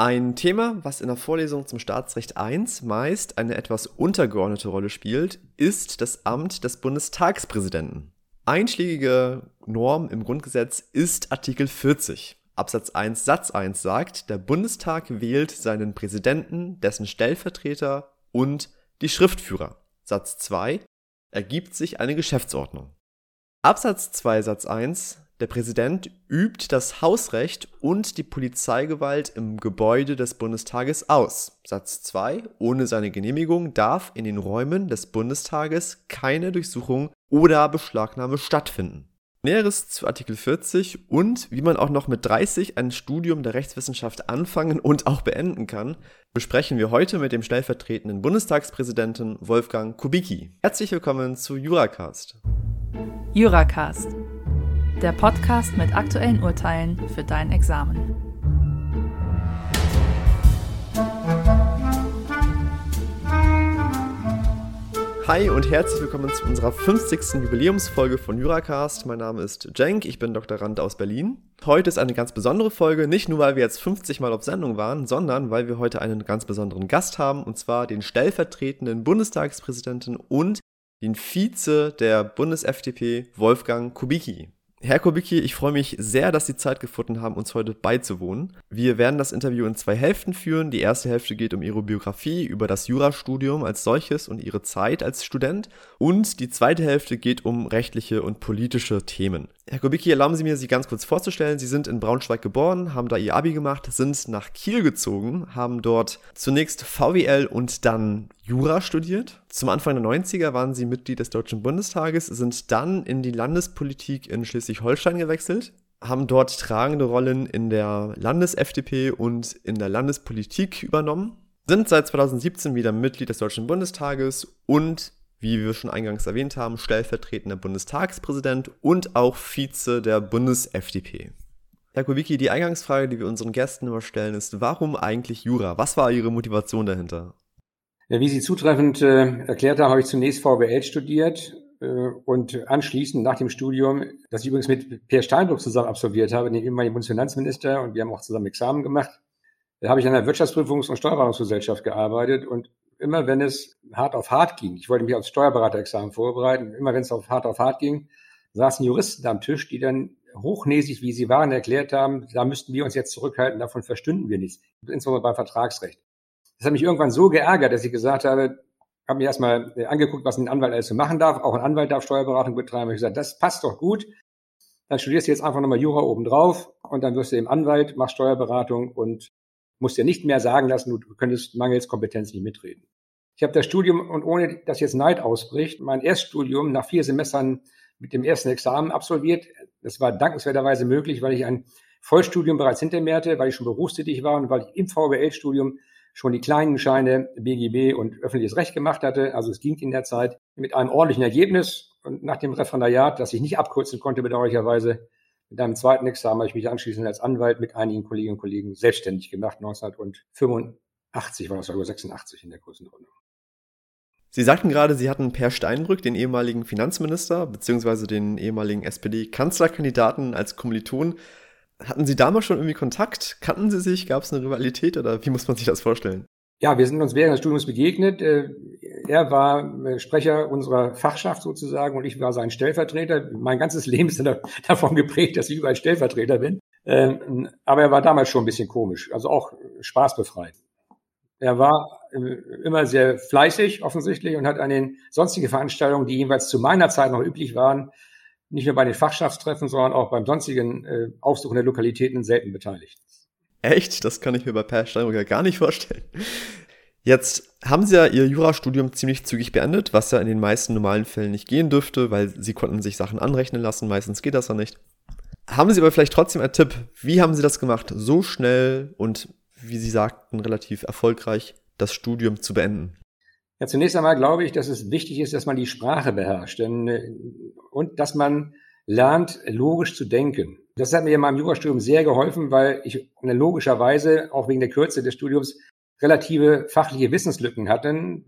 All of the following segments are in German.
Ein Thema, was in der Vorlesung zum Staatsrecht 1 meist eine etwas untergeordnete Rolle spielt, ist das Amt des Bundestagspräsidenten. Einschlägige Norm im Grundgesetz ist Artikel 40. Absatz 1 Satz 1 sagt, der Bundestag wählt seinen Präsidenten, dessen Stellvertreter und die Schriftführer. Satz 2 ergibt sich eine Geschäftsordnung. Absatz 2 Satz 1 der Präsident übt das Hausrecht und die Polizeigewalt im Gebäude des Bundestages aus. Satz 2. Ohne seine Genehmigung darf in den Räumen des Bundestages keine Durchsuchung oder Beschlagnahme stattfinden. Näheres zu Artikel 40 und wie man auch noch mit 30 ein Studium der Rechtswissenschaft anfangen und auch beenden kann, besprechen wir heute mit dem stellvertretenden Bundestagspräsidenten Wolfgang Kubicki. Herzlich willkommen zu Juracast. Juracast der Podcast mit aktuellen Urteilen für dein Examen. Hi und herzlich willkommen zu unserer 50. Jubiläumsfolge von Juracast. Mein Name ist Cenk, ich bin Doktorand aus Berlin. Heute ist eine ganz besondere Folge, nicht nur weil wir jetzt 50 Mal auf Sendung waren, sondern weil wir heute einen ganz besonderen Gast haben, und zwar den stellvertretenden Bundestagspräsidenten und den Vize der Bundes-FDP, Wolfgang Kubicki. Herr Kubicki, ich freue mich sehr, dass Sie Zeit gefunden haben, uns heute beizuwohnen. Wir werden das Interview in zwei Hälften führen. Die erste Hälfte geht um Ihre Biografie, über das Jurastudium als solches und Ihre Zeit als Student. Und die zweite Hälfte geht um rechtliche und politische Themen. Herr Kubicki, erlauben Sie mir, Sie ganz kurz vorzustellen. Sie sind in Braunschweig geboren, haben da Ihr Abi gemacht, sind nach Kiel gezogen, haben dort zunächst VWL und dann Jura studiert. Zum Anfang der 90er waren sie Mitglied des Deutschen Bundestages, sind dann in die Landespolitik in Schleswig-Holstein gewechselt, haben dort tragende Rollen in der Landes-FDP und in der Landespolitik übernommen, sind seit 2017 wieder Mitglied des Deutschen Bundestages und wie wir schon eingangs erwähnt haben, stellvertretender Bundestagspräsident und auch Vize der Bundes-FDP. Herr Kubicki, die Eingangsfrage, die wir unseren Gästen immer stellen, ist, warum eigentlich Jura? Was war Ihre Motivation dahinter? Wie Sie zutreffend äh, erklärt haben, habe ich zunächst VWL studiert äh, und anschließend nach dem Studium, das ich übrigens mit Pierre Steinbrück zusammen absolviert habe, dem ehemaligen Bundesfinanzminister, und wir haben auch zusammen Examen gemacht, da habe ich an der Wirtschaftsprüfungs- und Steuerberatungsgesellschaft gearbeitet und immer wenn es hart auf hart ging, ich wollte mich aufs Steuerberaterexamen vorbereiten, immer wenn es auf hart auf hart ging, saßen Juristen am Tisch, die dann hochnäsig, wie sie waren, erklärt haben, da müssten wir uns jetzt zurückhalten, davon verstünden wir nichts, insbesondere beim Vertragsrecht. Das hat mich irgendwann so geärgert, dass ich gesagt habe, habe mir erstmal angeguckt, was ein Anwalt alles so machen darf. Auch ein Anwalt darf Steuerberatung betreiben. Ich gesagt, das passt doch gut. Dann studierst du jetzt einfach nochmal Jura obendrauf und dann wirst du eben Anwalt, machst Steuerberatung und musst dir nicht mehr sagen lassen, du könntest mangels Kompetenz nicht mitreden. Ich habe das Studium und ohne dass jetzt Neid ausbricht, mein Erststudium nach vier Semestern mit dem ersten Examen absolviert. Das war dankenswerterweise möglich, weil ich ein Vollstudium bereits hinter mir hatte, weil ich schon berufstätig war und weil ich im VWL-Studium schon die kleinen Scheine BGB und öffentliches Recht gemacht hatte. Also es ging in der Zeit mit einem ordentlichen Ergebnis. Und nach dem Referendariat, das ich nicht abkürzen konnte, bedauerlicherweise, mit einem zweiten Examen habe ich mich anschließend als Anwalt mit einigen Kolleginnen und Kollegen selbstständig gemacht, 1985 war das, oder 86 in der Größenordnung. Sie sagten gerade, Sie hatten Per Steinbrück, den ehemaligen Finanzminister, beziehungsweise den ehemaligen SPD-Kanzlerkandidaten als Kommiliton. Hatten Sie damals schon irgendwie Kontakt? Kannten Sie sich? Gab es eine Rivalität oder wie muss man sich das vorstellen? Ja, wir sind uns während des Studiums begegnet. Äh, er war äh, Sprecher unserer Fachschaft sozusagen und ich war sein Stellvertreter. Mein ganzes Leben ist davon geprägt, dass ich überall Stellvertreter bin. Ähm, aber er war damals schon ein bisschen komisch, also auch spaßbefreit. Er war äh, immer sehr fleißig offensichtlich und hat an den sonstigen Veranstaltungen, die jeweils zu meiner Zeit noch üblich waren, nicht nur bei den Fachschaftstreffen, sondern auch beim sonstigen Aufsuchen der Lokalitäten selten beteiligt. Echt? Das kann ich mir bei Per Steinbrücker gar nicht vorstellen. Jetzt haben Sie ja Ihr Jurastudium ziemlich zügig beendet, was ja in den meisten normalen Fällen nicht gehen dürfte, weil Sie konnten sich Sachen anrechnen lassen. Meistens geht das ja nicht. Haben Sie aber vielleicht trotzdem einen Tipp? Wie haben Sie das gemacht, so schnell und, wie Sie sagten, relativ erfolgreich das Studium zu beenden? Ja, zunächst einmal glaube ich, dass es wichtig ist, dass man die Sprache beherrscht denn, äh, und dass man lernt, logisch zu denken. Das hat mir in meinem Jurastudium sehr geholfen, weil ich logischerweise, auch wegen der Kürze des Studiums, relative fachliche Wissenslücken hatte,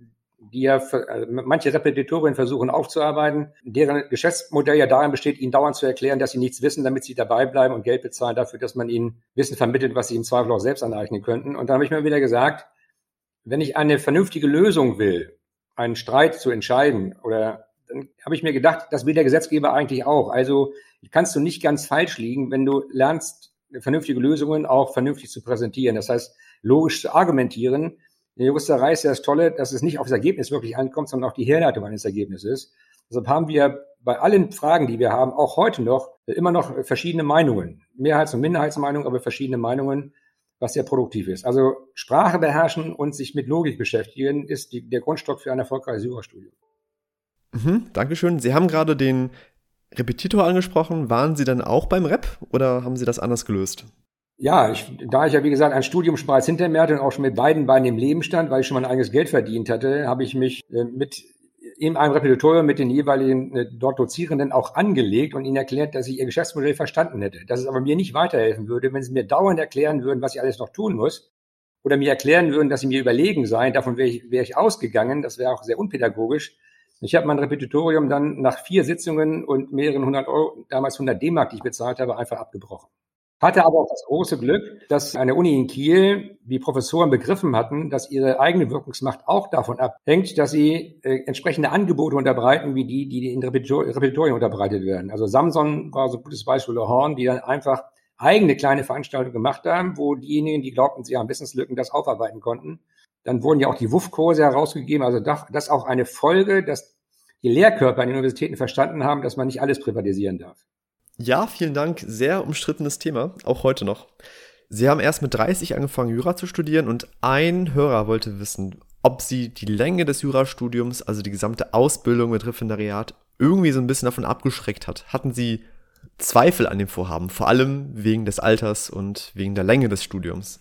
die ja also manche Repetitorien versuchen aufzuarbeiten, deren Geschäftsmodell ja darin besteht, ihnen dauernd zu erklären, dass sie nichts wissen, damit sie dabei bleiben und Geld bezahlen dafür, dass man ihnen Wissen vermittelt, was sie im Zweifel auch selbst aneignen könnten. Und da habe ich mir wieder gesagt, wenn ich eine vernünftige Lösung will, einen Streit zu entscheiden oder dann habe ich mir gedacht, das will der Gesetzgeber eigentlich auch. Also kannst du nicht ganz falsch liegen, wenn du lernst, vernünftige Lösungen auch vernünftig zu präsentieren. Das heißt, logisch zu argumentieren. In der Juristerei ist ja das Tolle, dass es nicht auf das Ergebnis wirklich ankommt, sondern auch die Herleitung eines Ergebnisses. Deshalb haben wir bei allen Fragen, die wir haben, auch heute noch immer noch verschiedene Meinungen. Mehrheits- und Minderheitsmeinungen, aber verschiedene Meinungen, was sehr produktiv ist. Also Sprache beherrschen und sich mit Logik beschäftigen, ist die, der Grundstock für ein erfolgreiches Jurastudium. Mhm, Dankeschön. Sie haben gerade den Repetitor angesprochen. Waren Sie dann auch beim Rep oder haben Sie das anders gelöst? Ja, ich, da ich ja wie gesagt ein Studium bereits hinter mir hatte und auch schon mit beiden Beinen im Leben stand, weil ich schon mein eigenes Geld verdient hatte, habe ich mich äh, mit in einem Repetitorium mit den jeweiligen äh, dort Dozierenden auch angelegt und ihnen erklärt, dass ich ihr Geschäftsmodell verstanden hätte. Dass es aber mir nicht weiterhelfen würde, wenn sie mir dauernd erklären würden, was ich alles noch tun muss. Oder mir erklären würden, dass sie mir überlegen seien. Davon wäre ich, wäre ich ausgegangen. Das wäre auch sehr unpädagogisch. Ich habe mein Repetitorium dann nach vier Sitzungen und mehreren hundert Euro, damals 100 D-Mark, die ich bezahlt habe, einfach abgebrochen. Hatte aber auch das große Glück, dass eine Uni in Kiel die Professoren begriffen hatten, dass ihre eigene Wirkungsmacht auch davon abhängt, dass sie äh, entsprechende Angebote unterbreiten, wie die, die in Repetitorien unterbreitet werden. Also Samson war so ein gutes Beispiel, Horn, die dann einfach eigene kleine Veranstaltungen gemacht haben, wo diejenigen, die glaubten, sie haben Wissenslücken, das aufarbeiten konnten. Dann wurden ja auch die WUF-Kurse herausgegeben. Also das ist auch eine Folge, dass die Lehrkörper an den Universitäten verstanden haben, dass man nicht alles privatisieren darf. Ja, vielen Dank. Sehr umstrittenes Thema, auch heute noch. Sie haben erst mit 30 angefangen, Jura zu studieren und ein Hörer wollte wissen, ob Sie die Länge des Jurastudiums, also die gesamte Ausbildung mit Referendariat, irgendwie so ein bisschen davon abgeschreckt hat. Hatten Sie Zweifel an dem Vorhaben, vor allem wegen des Alters und wegen der Länge des Studiums?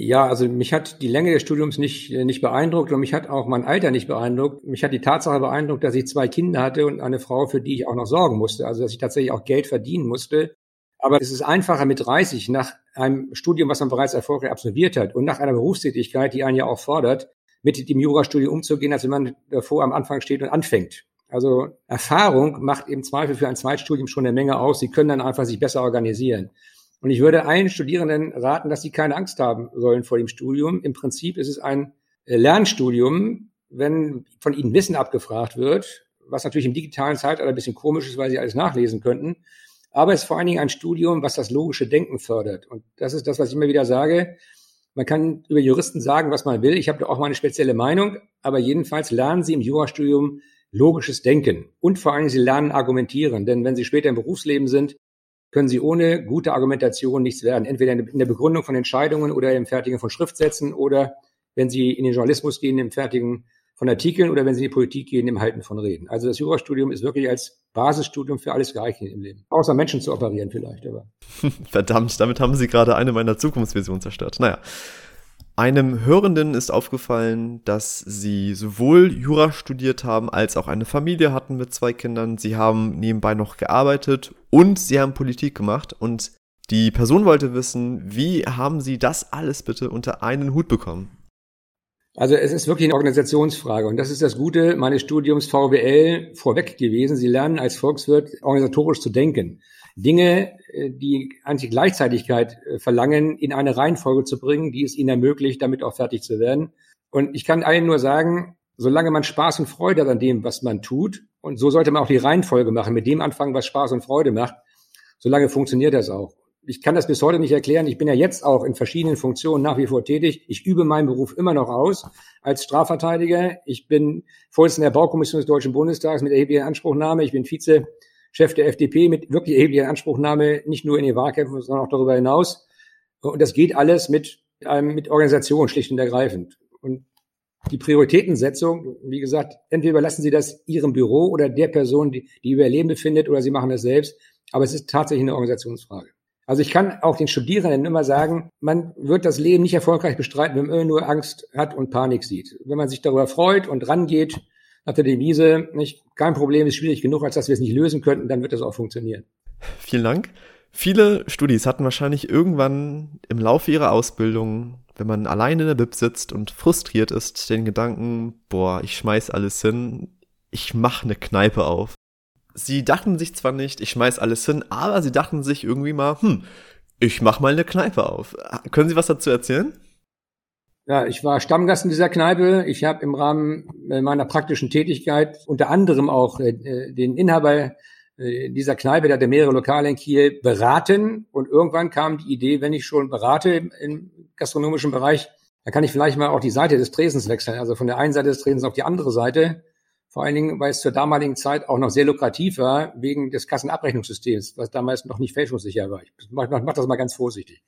Ja, also mich hat die Länge des Studiums nicht, äh, nicht beeindruckt und mich hat auch mein Alter nicht beeindruckt. Mich hat die Tatsache beeindruckt, dass ich zwei Kinder hatte und eine Frau, für die ich auch noch sorgen musste. Also dass ich tatsächlich auch Geld verdienen musste. Aber es ist einfacher mit 30 nach einem Studium, was man bereits erfolgreich absolviert hat und nach einer Berufstätigkeit, die einen ja auch fordert, mit dem Jurastudium umzugehen, als wenn man davor am Anfang steht und anfängt. Also Erfahrung macht im Zweifel für ein Zweitstudium schon eine Menge aus. Sie können dann einfach sich besser organisieren. Und ich würde allen Studierenden raten, dass sie keine Angst haben sollen vor dem Studium. Im Prinzip ist es ein äh, Lernstudium, wenn von ihnen Wissen abgefragt wird, was natürlich im digitalen Zeitalter ein bisschen komisch ist, weil sie alles nachlesen könnten. Aber es ist vor allen Dingen ein Studium, was das logische Denken fördert. Und das ist das, was ich immer wieder sage. Man kann über Juristen sagen, was man will. Ich habe da auch mal eine spezielle Meinung. Aber jedenfalls lernen sie im Jurastudium logisches Denken. Und vor allen Dingen, sie lernen argumentieren. Denn wenn sie später im Berufsleben sind, können sie ohne gute Argumentation nichts werden. Entweder in der Begründung von Entscheidungen oder im Fertigen von Schriftsätzen oder wenn sie in den Journalismus gehen, im Fertigen von Artikeln oder wenn sie in die Politik gehen, im Halten von Reden. Also das Jurastudium ist wirklich als Basisstudium für alles geeignet im Leben. Außer Menschen zu operieren vielleicht, aber. Verdammt, damit haben Sie gerade eine meiner Zukunftsvisionen zerstört. Naja. Einem Hörenden ist aufgefallen, dass sie sowohl Jura studiert haben, als auch eine Familie hatten mit zwei Kindern. Sie haben nebenbei noch gearbeitet und sie haben Politik gemacht. Und die Person wollte wissen, wie haben sie das alles bitte unter einen Hut bekommen? Also es ist wirklich eine Organisationsfrage und das ist das Gute meines Studiums VWL vorweg gewesen. Sie lernen als Volkswirt organisatorisch zu denken. Dinge, äh, die eigentlich Gleichzeitigkeit äh, verlangen, in eine Reihenfolge zu bringen, die es ihnen ermöglicht, damit auch fertig zu werden. Und ich kann allen nur sagen, solange man Spaß und Freude hat an dem, was man tut, und so sollte man auch die Reihenfolge machen, mit dem anfangen, was Spaß und Freude macht, solange funktioniert das auch. Ich kann das bis heute nicht erklären. Ich bin ja jetzt auch in verschiedenen Funktionen nach wie vor tätig. Ich übe meinen Beruf immer noch aus als Strafverteidiger. Ich bin Vorsitzender der Baukommission des Deutschen Bundestags mit erheblicher Anspruchnahme. Ich bin Vize Chef der FDP mit wirklich erheblicher Anspruchnahme, nicht nur in den Wahlkämpfen, sondern auch darüber hinaus. Und das geht alles mit, ähm, mit Organisation, schlicht und ergreifend. Und die Prioritätensetzung, wie gesagt, entweder überlassen Sie das Ihrem Büro oder der Person, die, die über ihr Leben befindet, oder Sie machen das selbst. Aber es ist tatsächlich eine Organisationsfrage. Also ich kann auch den Studierenden immer sagen, man wird das Leben nicht erfolgreich bestreiten, wenn man nur Angst hat und Panik sieht. Wenn man sich darüber freut und rangeht, nach der Devise, nicht, kein Problem ist schwierig genug, als dass wir es nicht lösen könnten, dann wird das auch funktionieren. Vielen Dank. Viele Studis hatten wahrscheinlich irgendwann im Laufe ihrer Ausbildung wenn man alleine in der Bib sitzt und frustriert ist, den Gedanken, boah, ich schmeiß alles hin, ich mach eine Kneipe auf. Sie dachten sich zwar nicht, ich schmeiß alles hin, aber sie dachten sich irgendwie mal, hm, ich mach mal eine Kneipe auf. Können Sie was dazu erzählen? Ja, ich war Stammgast in dieser Kneipe. Ich habe im Rahmen meiner praktischen Tätigkeit unter anderem auch äh, den Inhaber äh, dieser Kneipe, der hatte mehrere Lokale in Kiel, beraten. Und irgendwann kam die Idee, wenn ich schon berate im, im gastronomischen Bereich, dann kann ich vielleicht mal auch die Seite des Tresens wechseln. Also von der einen Seite des Tresens auf die andere Seite. Vor allen Dingen, weil es zur damaligen Zeit auch noch sehr lukrativ war, wegen des Kassenabrechnungssystems, was damals noch nicht fälschungssicher war. Ich mach, mach das mal ganz vorsichtig.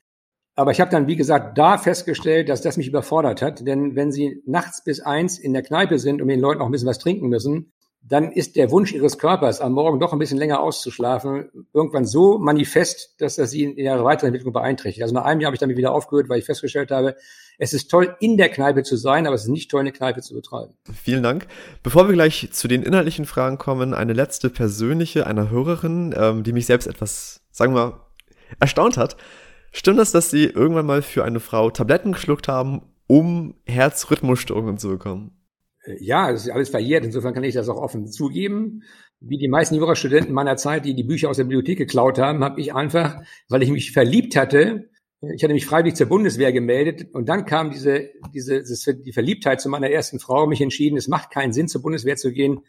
Aber ich habe dann, wie gesagt, da festgestellt, dass das mich überfordert hat. Denn wenn Sie nachts bis eins in der Kneipe sind und den Leuten auch ein bisschen was trinken müssen, dann ist der Wunsch Ihres Körpers, am Morgen doch ein bisschen länger auszuschlafen, irgendwann so manifest, dass das Sie in Ihrer weiteren Entwicklung beeinträchtigt. Also nach einem Jahr habe ich damit wieder aufgehört, weil ich festgestellt habe, es ist toll, in der Kneipe zu sein, aber es ist nicht toll, eine Kneipe zu betreiben. Vielen Dank. Bevor wir gleich zu den inhaltlichen Fragen kommen, eine letzte persönliche einer Hörerin, ähm, die mich selbst etwas, sagen wir, erstaunt hat. Stimmt das, dass Sie irgendwann mal für eine Frau Tabletten geschluckt haben, um Herzrhythmusstörungen zu bekommen? Äh, ja, es ist alles verjährt. Insofern kann ich das auch offen zugeben. Wie die meisten Jurastudenten meiner Zeit, die die Bücher aus der Bibliothek geklaut haben, habe ich einfach, weil ich mich verliebt hatte, ich hatte mich freiwillig zur Bundeswehr gemeldet und dann kam diese, diese, die Verliebtheit zu meiner ersten Frau, mich entschieden, es macht keinen Sinn, zur Bundeswehr zu gehen.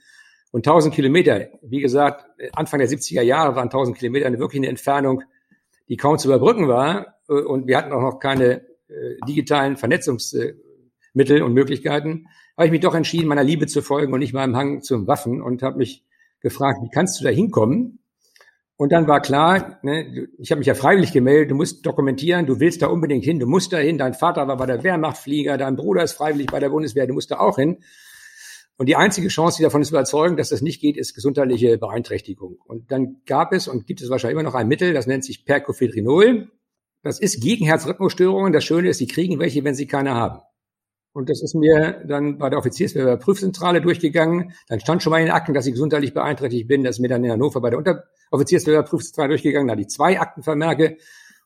Und 1000 Kilometer, wie gesagt, Anfang der 70er Jahre waren 1000 Kilometer eine wirklich eine Entfernung, die kaum zu überbrücken war. Und wir hatten auch noch keine äh, digitalen Vernetzungsmittel und Möglichkeiten. Habe ich mich doch entschieden, meiner Liebe zu folgen und nicht meinem Hang zum Waffen und habe mich gefragt, wie kannst du da hinkommen? Und dann war klar, ne, ich habe mich ja freiwillig gemeldet, du musst dokumentieren, du willst da unbedingt hin, du musst da hin, dein Vater war bei der Wehrmachtflieger, dein Bruder ist freiwillig bei der Bundeswehr, du musst da auch hin. Und die einzige Chance, die davon zu überzeugen, dass das nicht geht, ist gesundheitliche Beeinträchtigung. Und dann gab es und gibt es wahrscheinlich immer noch ein Mittel, das nennt sich Percofedrinol. Das ist gegen Herzrhythmusstörungen. Das Schöne ist, sie kriegen welche, wenn sie keine haben. Und das ist mir dann bei der Offizierswehrprüfzentrale durchgegangen. Dann stand schon mal in den Akten, dass ich gesundheitlich beeinträchtigt bin. Das ist mir dann in Hannover bei der Unteroffizierswehrprüfzentrale durchgegangen. Da hatte ich zwei Aktenvermerke.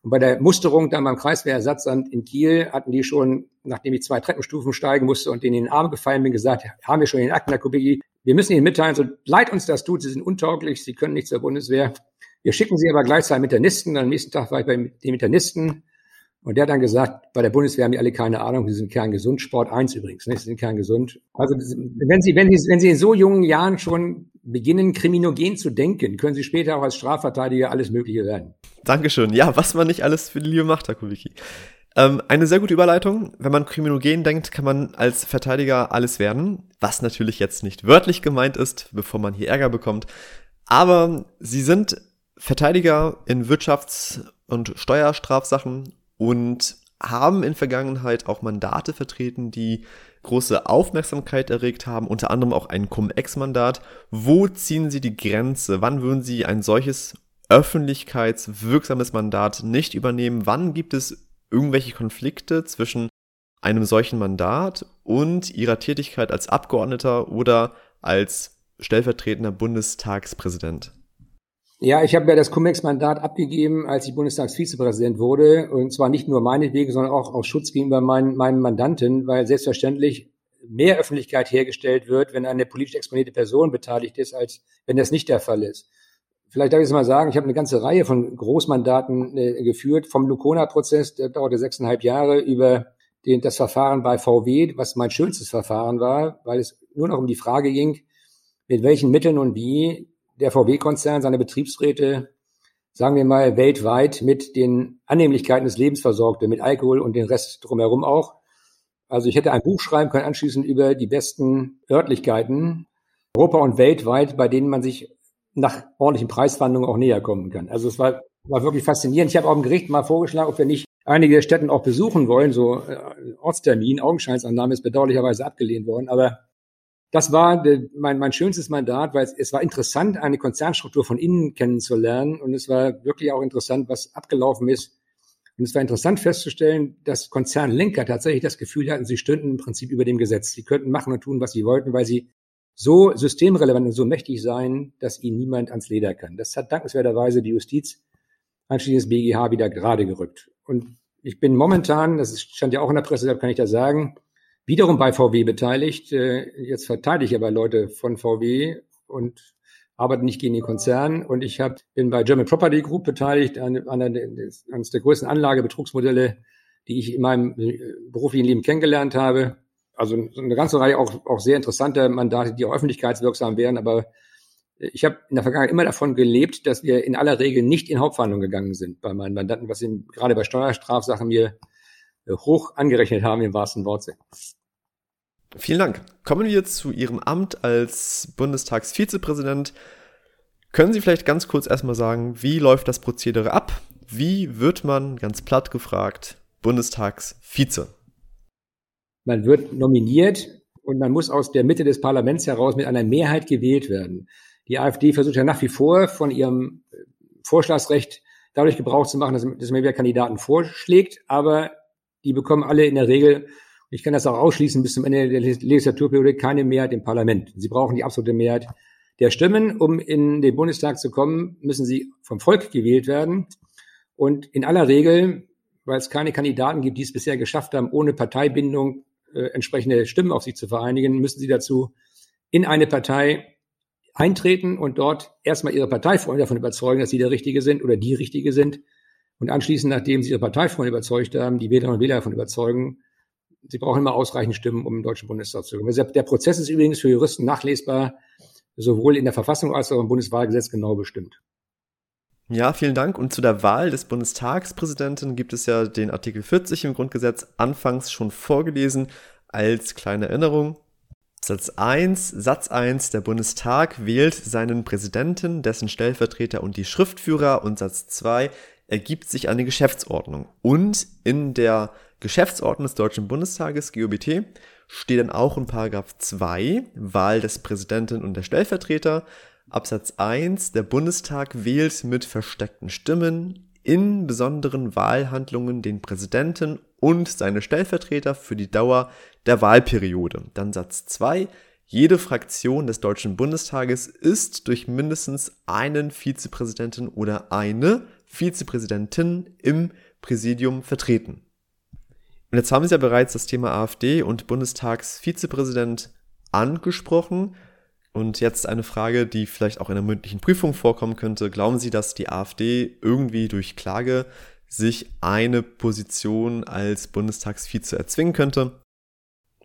Und bei der Musterung dann beim Kreiswehrersatzamt in Kiel hatten die schon, nachdem ich zwei Treppenstufen steigen musste und denen in den Arm gefallen bin, gesagt, haben wir schon in den Akten, Herr Kubicki, wir müssen Ihnen mitteilen, so leid uns das tut, Sie sind untauglich, Sie können nicht zur Bundeswehr. Wir schicken Sie aber gleichzeitig Internisten. Am nächsten Tag war ich bei dem Internisten und der hat dann gesagt, bei der Bundeswehr haben die alle keine Ahnung, sie sind kerngesund. Sport 1 übrigens, ne? sie sind kerngesund. Also wenn Sie, wenn Sie, wenn Sie in so jungen Jahren schon beginnen, kriminogen zu denken, können Sie später auch als Strafverteidiger alles Mögliche werden. Dankeschön. Ja, was man nicht alles für die Liebe macht, Herr Kuliki. Ähm, eine sehr gute Überleitung. Wenn man kriminogen denkt, kann man als Verteidiger alles werden, was natürlich jetzt nicht wörtlich gemeint ist, bevor man hier Ärger bekommt. Aber Sie sind Verteidiger in Wirtschafts- und Steuerstrafsachen und haben in Vergangenheit auch Mandate vertreten, die große Aufmerksamkeit erregt haben, unter anderem auch ein Cum-Ex-Mandat. Wo ziehen Sie die Grenze? Wann würden Sie ein solches öffentlichkeitswirksames Mandat nicht übernehmen? Wann gibt es irgendwelche Konflikte zwischen einem solchen Mandat und Ihrer Tätigkeit als Abgeordneter oder als stellvertretender Bundestagspräsident? Ja, ich habe ja das Cum-Ex-Mandat abgegeben, als ich Bundestagsvizepräsident wurde. Und zwar nicht nur meinetwegen, sondern auch aus Schutz gegenüber meinen, meinen Mandanten, weil selbstverständlich mehr Öffentlichkeit hergestellt wird, wenn eine politisch exponierte Person beteiligt ist, als wenn das nicht der Fall ist. Vielleicht darf ich es mal sagen, ich habe eine ganze Reihe von Großmandaten äh, geführt, vom Lukona-Prozess, der dauerte sechseinhalb Jahre, über den, das Verfahren bei VW, was mein schönstes Verfahren war, weil es nur noch um die Frage ging, mit welchen Mitteln und wie der VW-Konzern seine Betriebsräte, sagen wir mal, weltweit mit den Annehmlichkeiten des Lebens versorgte, mit Alkohol und den Rest drumherum auch. Also ich hätte ein Buch schreiben können anschließend über die besten Örtlichkeiten Europa und weltweit, bei denen man sich nach ordentlichen Preisverhandlungen auch näher kommen kann. Also es war, war wirklich faszinierend. Ich habe auch im Gericht mal vorgeschlagen, ob wir nicht einige Städten auch besuchen wollen, so äh, Ortstermin, Augenscheinsannahme ist bedauerlicherweise abgelehnt worden, aber das war de, mein, mein schönstes Mandat, weil es, es war interessant, eine Konzernstruktur von innen kennenzulernen und es war wirklich auch interessant, was abgelaufen ist. Und es war interessant festzustellen, dass Konzernlenker tatsächlich das Gefühl hatten, sie stünden im Prinzip über dem Gesetz. Sie könnten machen und tun, was sie wollten, weil sie so systemrelevant und so mächtig seien, dass ihnen niemand ans Leder kann. Das hat dankenswerterweise die Justiz anschließend das BGH wieder gerade gerückt. Und Ich bin momentan, das stand ja auch in der Presse, deshalb kann ich das sagen, wiederum bei VW beteiligt. Äh, jetzt verteidige ich aber Leute von VW und arbeite nicht gegen den Konzern. Und ich hab, bin bei German Property Group beteiligt, an, an eines der größten Anlagebetrugsmodelle, die ich in meinem äh, beruflichen Leben kennengelernt habe. Also eine ganze Reihe auch, auch sehr interessanter Mandate, die auch öffentlichkeitswirksam wären. Aber ich habe in der Vergangenheit immer davon gelebt, dass wir in aller Regel nicht in Hauptverhandlungen gegangen sind bei meinen Mandanten, was sie gerade bei Steuerstrafsachen mir äh, hoch angerechnet haben im wahrsten Wortsinn. Vielen Dank. Kommen wir zu Ihrem Amt als Bundestagsvizepräsident. Können Sie vielleicht ganz kurz erstmal sagen, wie läuft das Prozedere ab? Wie wird man, ganz platt gefragt, Bundestagsvize? Man wird nominiert und man muss aus der Mitte des Parlaments heraus mit einer Mehrheit gewählt werden. Die AfD versucht ja nach wie vor von ihrem Vorschlagsrecht dadurch Gebrauch zu machen, dass, dass man wieder Kandidaten vorschlägt, aber die bekommen alle in der Regel ich kann das auch ausschließen, bis zum Ende der Legislaturperiode keine Mehrheit im Parlament. Sie brauchen die absolute Mehrheit der Stimmen. Um in den Bundestag zu kommen, müssen sie vom Volk gewählt werden. Und in aller Regel, weil es keine Kandidaten gibt, die es bisher geschafft haben, ohne Parteibindung äh, entsprechende Stimmen auf sich zu vereinigen, müssen sie dazu in eine Partei eintreten und dort erstmal ihre Parteifreunde davon überzeugen, dass sie der Richtige sind oder die Richtige sind. Und anschließend, nachdem sie ihre Parteifreunde überzeugt haben, die Wählerinnen und Wähler davon überzeugen, Sie brauchen immer ausreichend Stimmen, um im Deutschen Bundestag zu kommen. Der Prozess ist übrigens für Juristen nachlesbar, sowohl in der Verfassung als auch im Bundeswahlgesetz genau bestimmt. Ja, vielen Dank. Und zu der Wahl des Bundestagspräsidenten gibt es ja den Artikel 40 im Grundgesetz anfangs schon vorgelesen als kleine Erinnerung. Satz 1, Satz 1, der Bundestag wählt seinen Präsidenten, dessen Stellvertreter und die Schriftführer und Satz 2 ergibt sich eine Geschäftsordnung. Und in der Geschäftsordnung des Deutschen Bundestages, GOBT, steht dann auch in Paragraph 2, Wahl des Präsidenten und der Stellvertreter, Absatz 1, der Bundestag wählt mit versteckten Stimmen in besonderen Wahlhandlungen den Präsidenten und seine Stellvertreter für die Dauer der Wahlperiode. Dann Satz 2, jede Fraktion des Deutschen Bundestages ist durch mindestens einen Vizepräsidenten oder eine Vizepräsidentin im Präsidium vertreten. Und jetzt haben Sie ja bereits das Thema AfD und Bundestagsvizepräsident angesprochen. Und jetzt eine Frage, die vielleicht auch in einer mündlichen Prüfung vorkommen könnte. Glauben Sie, dass die AfD irgendwie durch Klage sich eine Position als Bundestagsvize erzwingen könnte?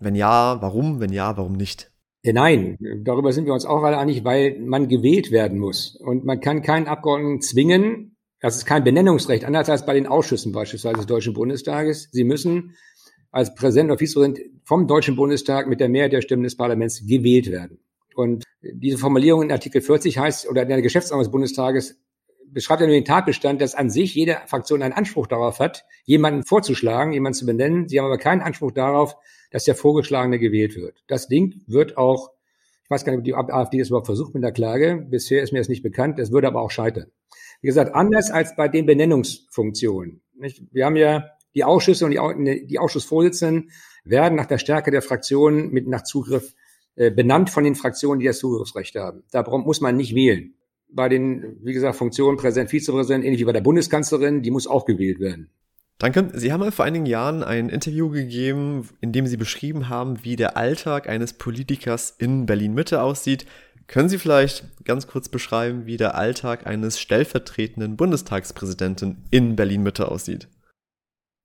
Wenn ja, warum? Wenn ja, warum nicht? Nein, darüber sind wir uns auch alle einig, weil man gewählt werden muss. Und man kann keinen Abgeordneten zwingen, das ist kein Benennungsrecht, anders als bei den Ausschüssen beispielsweise des Deutschen Bundestages. Sie müssen als Präsident oder Vizepräsident vom Deutschen Bundestag mit der Mehrheit der Stimmen des Parlaments gewählt werden. Und diese Formulierung in Artikel 40 heißt, oder in der Geschäftsordnung des Bundestages beschreibt ja nur den Tatbestand, dass an sich jede Fraktion einen Anspruch darauf hat, jemanden vorzuschlagen, jemanden zu benennen. Sie haben aber keinen Anspruch darauf, dass der Vorgeschlagene gewählt wird. Das Ding wird auch, ich weiß gar nicht, ob die AfD das überhaupt versucht mit der Klage. Bisher ist mir das nicht bekannt. Das würde aber auch scheitern. Wie gesagt, anders als bei den Benennungsfunktionen. Nicht? Wir haben ja die Ausschüsse und die, die Ausschussvorsitzenden werden nach der Stärke der Fraktionen mit nach Zugriff äh, benannt von den Fraktionen, die das Zugriffsrecht haben. Da muss man nicht wählen. Bei den, wie gesagt, Funktionen Präsident, Vizepräsident, ähnlich wie bei der Bundeskanzlerin, die muss auch gewählt werden. Danke. Sie haben vor einigen Jahren ein Interview gegeben, in dem Sie beschrieben haben, wie der Alltag eines Politikers in Berlin-Mitte aussieht. Können Sie vielleicht ganz kurz beschreiben, wie der Alltag eines stellvertretenden Bundestagspräsidenten in Berlin-Mitte aussieht?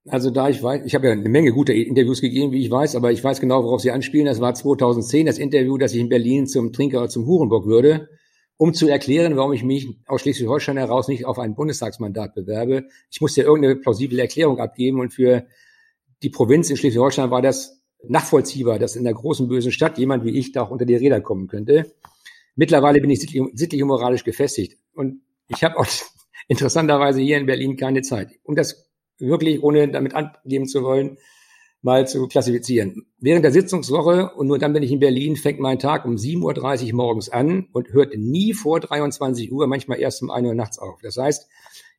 Also da ich weiß, ich habe ja eine Menge gute Interviews gegeben, wie ich weiß, aber ich weiß genau, worauf Sie anspielen. Das war 2010 das Interview, dass ich in Berlin zum Trinker oder zum Hurenbock würde, um zu erklären, warum ich mich aus Schleswig-Holstein heraus nicht auf ein Bundestagsmandat bewerbe. Ich musste ja irgendeine plausible Erklärung abgeben und für die Provinz in Schleswig-Holstein war das nachvollziehbar, dass in der großen bösen Stadt jemand wie ich da auch unter die Räder kommen könnte. Mittlerweile bin ich sittlich, sittlich und moralisch gefestigt. Und ich habe auch interessanterweise hier in Berlin keine Zeit. Um das wirklich, ohne damit angeben zu wollen, mal zu klassifizieren. Während der Sitzungswoche, und nur dann bin ich in Berlin, fängt mein Tag um 7.30 Uhr morgens an und hört nie vor 23 Uhr, manchmal erst um 1 Uhr nachts auf. Das heißt,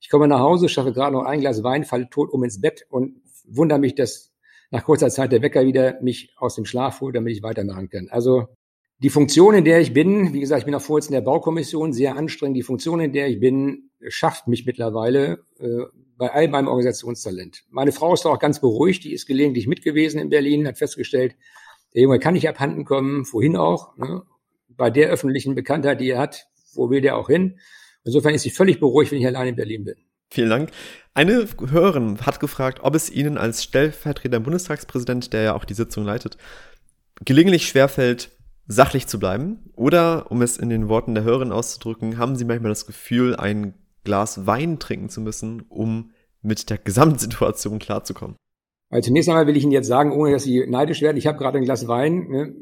ich komme nach Hause, schaffe gerade noch ein Glas Wein, falle tot um ins Bett und wundere mich, dass nach kurzer Zeit der Wecker wieder mich aus dem Schlaf holt, damit ich weitermachen kann. Also die Funktion, in der ich bin, wie gesagt, ich bin auch Vorsitzender der Baukommission, sehr anstrengend. Die Funktion, in der ich bin, schafft mich mittlerweile, äh, bei all meinem Organisationstalent. Meine Frau ist auch ganz beruhigt, die ist gelegentlich mit gewesen in Berlin, hat festgestellt, der Junge kann nicht abhanden kommen, wohin auch. Ne? Bei der öffentlichen Bekanntheit, die er hat, wo will der auch hin? Insofern ist sie völlig beruhigt, wenn ich allein in Berlin bin. Vielen Dank. Eine Hörerin hat gefragt, ob es Ihnen als stellvertretender Bundestagspräsident, der ja auch die Sitzung leitet, gelegentlich schwerfällt, sachlich zu bleiben? Oder, um es in den Worten der Hörerin auszudrücken, haben Sie manchmal das Gefühl, ein Glas Wein trinken zu müssen, um mit der Gesamtsituation klarzukommen? Also zunächst einmal will ich Ihnen jetzt sagen, ohne dass Sie neidisch werden, ich habe gerade ein Glas Wein, ne,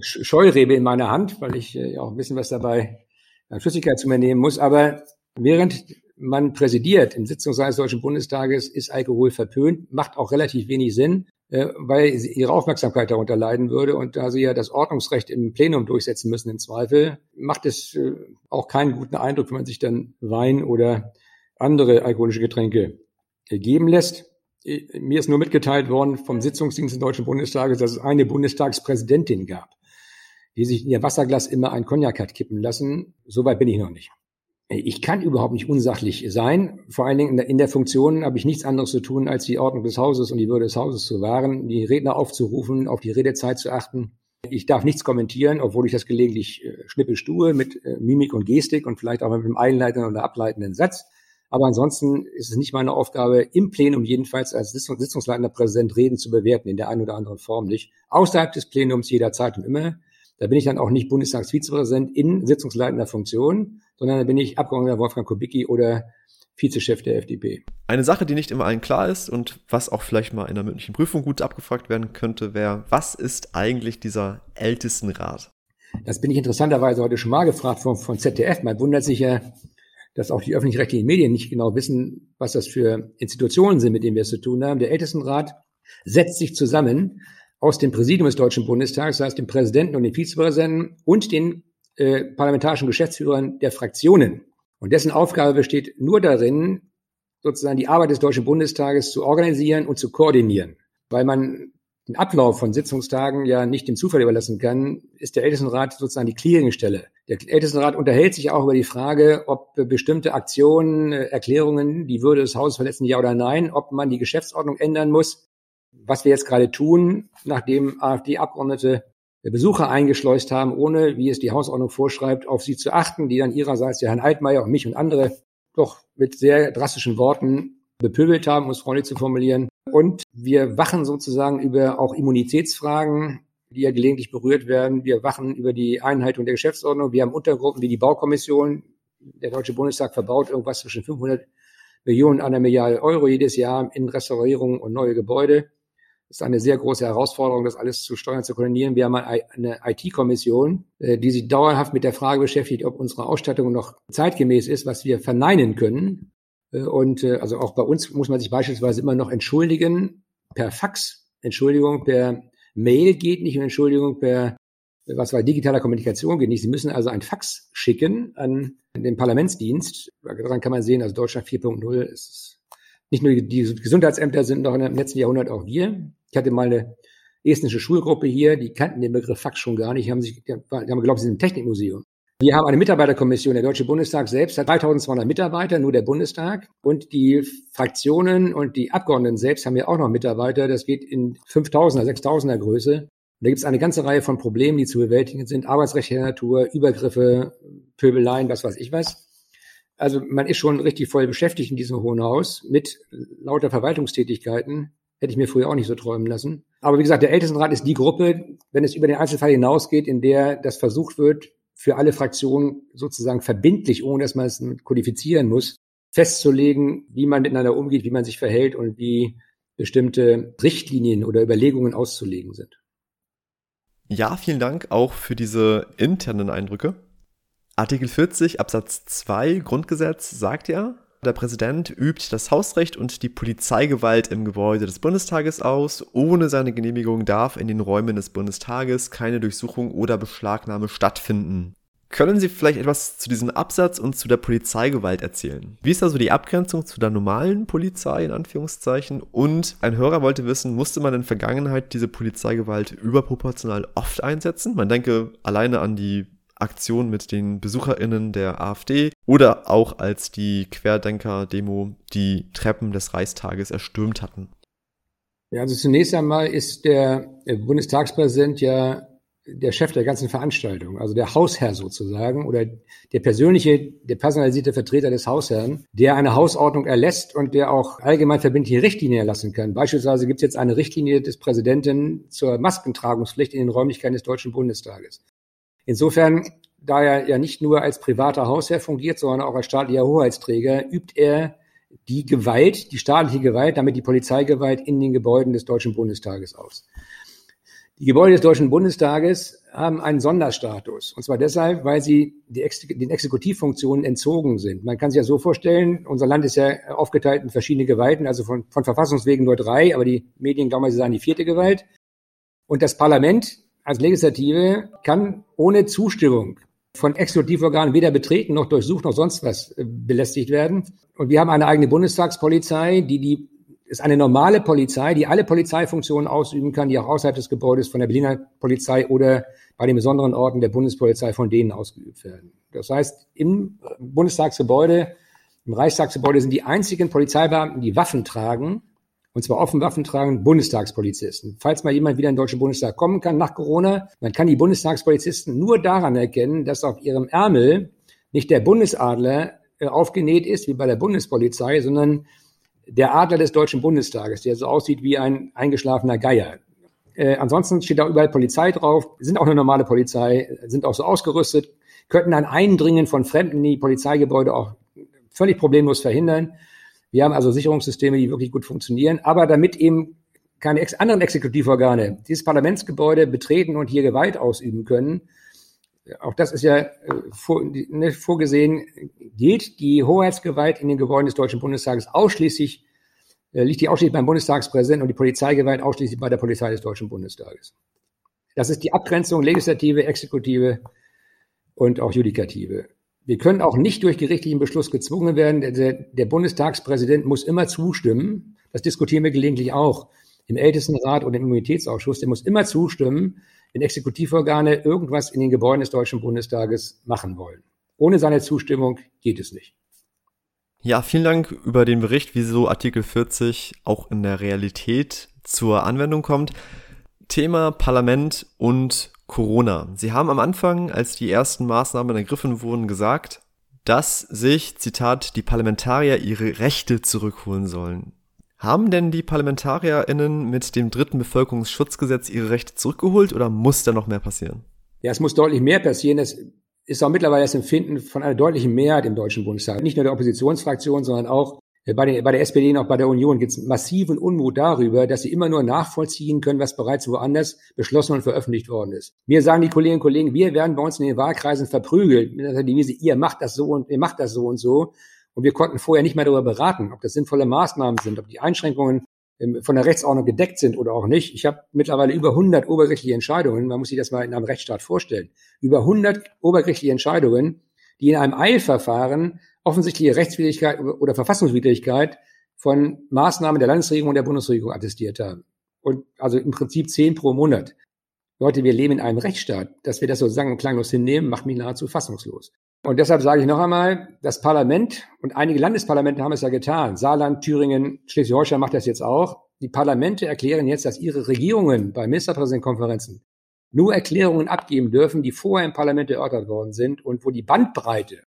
Scheurebe in meiner Hand, weil ich äh, auch ein bisschen was dabei an Flüssigkeit zu mir nehmen muss. Aber während man präsidiert im Sitzungssaal des Deutschen Bundestages, ist Alkohol verpönt, macht auch relativ wenig Sinn, äh, weil ihre Aufmerksamkeit darunter leiden würde. Und da sie ja das Ordnungsrecht im Plenum durchsetzen müssen im Zweifel, macht es äh, auch keinen guten Eindruck, wenn man sich dann Wein oder andere alkoholische Getränke geben lässt. Mir ist nur mitgeteilt worden vom Sitzungsdienst des Deutschen Bundestages, dass es eine Bundestagspräsidentin gab, die sich in ihr Wasserglas immer ein Cognac hat kippen lassen. Soweit bin ich noch nicht. Ich kann überhaupt nicht unsachlich sein. Vor allen Dingen in der Funktion habe ich nichts anderes zu tun, als die Ordnung des Hauses und die Würde des Hauses zu wahren, die Redner aufzurufen, auf die Redezeit zu achten. Ich darf nichts kommentieren, obwohl ich das gelegentlich äh, schnippisch tue mit äh, Mimik und Gestik und vielleicht auch mit einem einleitenden oder ableitenden Satz. Aber ansonsten ist es nicht meine Aufgabe, im Plenum jedenfalls als sitzungsleitender Präsident Reden zu bewerten, in der einen oder anderen Form nicht. Außerhalb des Plenums jederzeit und immer. Da bin ich dann auch nicht Bundestagsvizepräsident in sitzungsleitender Funktion, sondern da bin ich Abgeordneter Wolfgang Kubicki oder Vizechef der FDP. Eine Sache, die nicht immer allen klar ist und was auch vielleicht mal in der mündlichen Prüfung gut abgefragt werden könnte, wäre, was ist eigentlich dieser Ältestenrat? Das bin ich interessanterweise heute schon mal gefragt von, von ZDF. Man wundert sich ja, dass auch die öffentlich-rechtlichen Medien nicht genau wissen, was das für Institutionen sind, mit denen wir es zu tun haben. Der Ältestenrat setzt sich zusammen aus dem Präsidium des Deutschen Bundestags, das heißt dem Präsidenten und dem Vizepräsidenten und den äh, parlamentarischen Geschäftsführern der Fraktionen. Und dessen Aufgabe besteht nur darin, sozusagen die Arbeit des Deutschen Bundestages zu organisieren und zu koordinieren. Weil man den Ablauf von Sitzungstagen ja nicht dem Zufall überlassen kann, ist der Ältestenrat sozusagen die Clearingstelle. Der Ältestenrat unterhält sich auch über die Frage, ob bestimmte Aktionen, äh, Erklärungen die Würde des Hauses verletzen, ja oder nein, ob man die Geschäftsordnung ändern muss. Was wir jetzt gerade tun, nachdem AfD-Abgeordnete Besucher eingeschleust haben, ohne, wie es die Hausordnung vorschreibt, auf sie zu achten, die dann ihrerseits der Herrn Altmaier und mich und andere doch mit sehr drastischen Worten bepöbelt haben, um es freundlich zu formulieren. Und wir wachen sozusagen über auch Immunitätsfragen, die ja gelegentlich berührt werden. Wir wachen über die Einhaltung der Geschäftsordnung. Wir haben Untergruppen wie die Baukommission. Der Deutsche Bundestag verbaut irgendwas zwischen 500 Millionen und einer Milliarde Euro jedes Jahr in Restaurierung und neue Gebäude ist eine sehr große Herausforderung, das alles zu steuern, zu koordinieren. Wir haben eine IT-Kommission, äh, die sich dauerhaft mit der Frage beschäftigt, ob unsere Ausstattung noch zeitgemäß ist, was wir verneinen können. Äh, und äh, also auch bei uns muss man sich beispielsweise immer noch entschuldigen per Fax. Entschuldigung per Mail geht nicht und Entschuldigung per was war digitaler Kommunikation geht nicht. Sie müssen also ein Fax schicken an den Parlamentsdienst. Daran kann man sehen, also Deutschland 4.0 ist nicht nur die Gesundheitsämter sind noch im letzten Jahrhundert auch wir. Ich hatte mal eine estnische Schulgruppe hier, die kannten den Begriff Fax schon gar nicht, die haben sich, die haben geglaubt, sie sind im Technikmuseum. Wir haben eine Mitarbeiterkommission. Der Deutsche Bundestag selbst hat 3200 Mitarbeiter, nur der Bundestag. Und die Fraktionen und die Abgeordneten selbst haben ja auch noch Mitarbeiter. Das geht in 5000er, 6000er Größe. Und da gibt es eine ganze Reihe von Problemen, die zu bewältigen sind. Arbeitsrechtlicher Natur, Übergriffe, Pöbeleien, was weiß ich was. Also man ist schon richtig voll beschäftigt in diesem Hohen Haus mit lauter Verwaltungstätigkeiten. Hätte ich mir früher auch nicht so träumen lassen. Aber wie gesagt, der Ältestenrat ist die Gruppe, wenn es über den Einzelfall hinausgeht, in der das versucht wird, für alle Fraktionen sozusagen verbindlich, ohne dass man es kodifizieren muss, festzulegen, wie man miteinander umgeht, wie man sich verhält und wie bestimmte Richtlinien oder Überlegungen auszulegen sind. Ja, vielen Dank auch für diese internen Eindrücke. Artikel 40 Absatz 2 Grundgesetz sagt ja, der Präsident übt das Hausrecht und die Polizeigewalt im Gebäude des Bundestages aus. Ohne seine Genehmigung darf in den Räumen des Bundestages keine Durchsuchung oder Beschlagnahme stattfinden. Können Sie vielleicht etwas zu diesem Absatz und zu der Polizeigewalt erzählen? Wie ist also die Abgrenzung zu der normalen Polizei in Anführungszeichen? Und ein Hörer wollte wissen, musste man in Vergangenheit diese Polizeigewalt überproportional oft einsetzen? Man denke alleine an die Aktion mit den BesucherInnen der AfD oder auch als die Querdenker-Demo die Treppen des Reichstages erstürmt hatten. Ja, also zunächst einmal ist der Bundestagspräsident ja der Chef der ganzen Veranstaltung, also der Hausherr sozusagen oder der persönliche, der personalisierte Vertreter des Hausherrn, der eine Hausordnung erlässt und der auch allgemein verbindliche Richtlinien erlassen kann. Beispielsweise gibt es jetzt eine Richtlinie des Präsidenten zur Maskentragungspflicht in den Räumlichkeiten des Deutschen Bundestages. Insofern, da er ja nicht nur als privater Hausherr fungiert, sondern auch als staatlicher Hoheitsträger, übt er die Gewalt, die staatliche Gewalt, damit die Polizeigewalt in den Gebäuden des Deutschen Bundestages aus. Die Gebäude des Deutschen Bundestages haben einen Sonderstatus. Und zwar deshalb, weil sie Ex den Exekutivfunktionen entzogen sind. Man kann sich ja so vorstellen, unser Land ist ja aufgeteilt in verschiedene Gewalten, also von, von Verfassungswegen nur drei, aber die Medien glauben, sie sagen die vierte Gewalt. Und das Parlament als Legislative kann ohne Zustimmung von Exekutivorganen weder betreten noch durchsucht noch sonst was äh, belästigt werden. Und wir haben eine eigene Bundestagspolizei, die die ist eine normale Polizei, die alle Polizeifunktionen ausüben kann, die auch außerhalb des Gebäudes von der Berliner Polizei oder bei den besonderen Orten der Bundespolizei von denen ausgeübt werden. Das heißt, im Bundestagsgebäude, im Reichstagsgebäude sind die einzigen Polizeibeamten, die Waffen tragen, und zwar offen Waffen tragen, Bundestagspolizisten. Falls mal jemand wieder in den Deutschen Bundestag kommen kann nach Corona, man kann die Bundestagspolizisten nur daran erkennen, dass auf ihrem Ärmel nicht der Bundesadler äh, aufgenäht ist, wie bei der Bundespolizei, sondern der Adler des Deutschen Bundestages, der so aussieht wie ein eingeschlafener Geier. Äh, ansonsten steht da überall Polizei drauf, sind auch eine normale Polizei, sind auch so ausgerüstet, könnten ein Eindringen von Fremden in die Polizeigebäude auch völlig problemlos verhindern. Wir haben also Sicherungssysteme, die wirklich gut funktionieren, aber damit eben keine ex anderen Exekutivorgane dieses Parlamentsgebäude betreten und hier Gewalt ausüben können, auch das ist ja äh, vor, ne, vorgesehen, gilt die Hoheitsgewalt in den Gebäuden des Deutschen Bundestages ausschließlich, äh, liegt die ausschließlich beim Bundestagspräsidenten und die Polizeigewalt ausschließlich bei der Polizei des Deutschen Bundestages. Das ist die Abgrenzung Legislative, Exekutive und auch Judikative. Wir können auch nicht durch gerichtlichen Beschluss gezwungen werden. Der, der Bundestagspräsident muss immer zustimmen. Das diskutieren wir gelegentlich auch im Ältestenrat und im Immunitätsausschuss. Der muss immer zustimmen, wenn Exekutivorgane irgendwas in den Gebäuden des Deutschen Bundestages machen wollen. Ohne seine Zustimmung geht es nicht. Ja, vielen Dank über den Bericht, wie so Artikel 40 auch in der Realität zur Anwendung kommt. Thema Parlament und Corona. Sie haben am Anfang, als die ersten Maßnahmen ergriffen wurden, gesagt, dass sich, Zitat, die Parlamentarier ihre Rechte zurückholen sollen. Haben denn die ParlamentarierInnen mit dem dritten Bevölkerungsschutzgesetz ihre Rechte zurückgeholt oder muss da noch mehr passieren? Ja, es muss deutlich mehr passieren. Es ist auch mittlerweile das Empfinden von einer deutlichen Mehrheit im Deutschen Bundestag. Nicht nur der Oppositionsfraktion, sondern auch bei, den, bei der SPD und auch bei der Union gibt es massiven Unmut darüber, dass sie immer nur nachvollziehen können, was bereits woanders beschlossen und veröffentlicht worden ist. Mir sagen die Kolleginnen und Kollegen, wir werden bei uns in den Wahlkreisen verprügelt mit der Devise, ihr macht das so und ihr macht das so und so. Und wir konnten vorher nicht mehr darüber beraten, ob das sinnvolle Maßnahmen sind, ob die Einschränkungen ähm, von der Rechtsordnung gedeckt sind oder auch nicht. Ich habe mittlerweile über 100 obergerichtliche Entscheidungen, man muss sich das mal in einem Rechtsstaat vorstellen, über 100 obergerichtliche Entscheidungen, die in einem Eilverfahren offensichtliche Rechtswidrigkeit oder Verfassungswidrigkeit von Maßnahmen der Landesregierung und der Bundesregierung attestiert haben. Und also im Prinzip zehn pro Monat. Leute, wir leben in einem Rechtsstaat. Dass wir das so sagen und klanglos hinnehmen, macht mich nahezu fassungslos. Und deshalb sage ich noch einmal, das Parlament und einige Landesparlamente haben es ja getan. Saarland, Thüringen, Schleswig-Holstein macht das jetzt auch. Die Parlamente erklären jetzt, dass ihre Regierungen bei Ministerpräsidentenkonferenzen nur Erklärungen abgeben dürfen, die vorher im Parlament erörtert worden sind und wo die Bandbreite,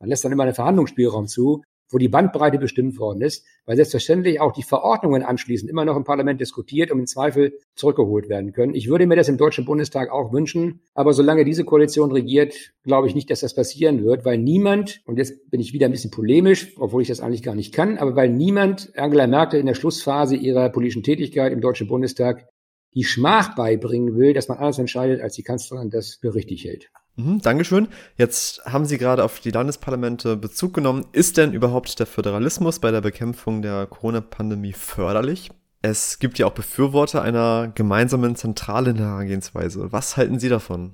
man lässt dann immer einen Verhandlungsspielraum zu, wo die Bandbreite bestimmt worden ist, weil selbstverständlich auch die Verordnungen anschließend immer noch im Parlament diskutiert und im Zweifel zurückgeholt werden können. Ich würde mir das im Deutschen Bundestag auch wünschen, aber solange diese Koalition regiert, glaube ich nicht, dass das passieren wird, weil niemand, und jetzt bin ich wieder ein bisschen polemisch, obwohl ich das eigentlich gar nicht kann, aber weil niemand Angela Merkel in der Schlussphase ihrer politischen Tätigkeit im Deutschen Bundestag die Schmach beibringen will, dass man anders entscheidet, als die Kanzlerin das für richtig hält. Mhm, Dankeschön. Jetzt haben Sie gerade auf die Landesparlamente Bezug genommen. Ist denn überhaupt der Föderalismus bei der Bekämpfung der Corona-Pandemie förderlich? Es gibt ja auch Befürworter einer gemeinsamen zentralen Herangehensweise. Was halten Sie davon?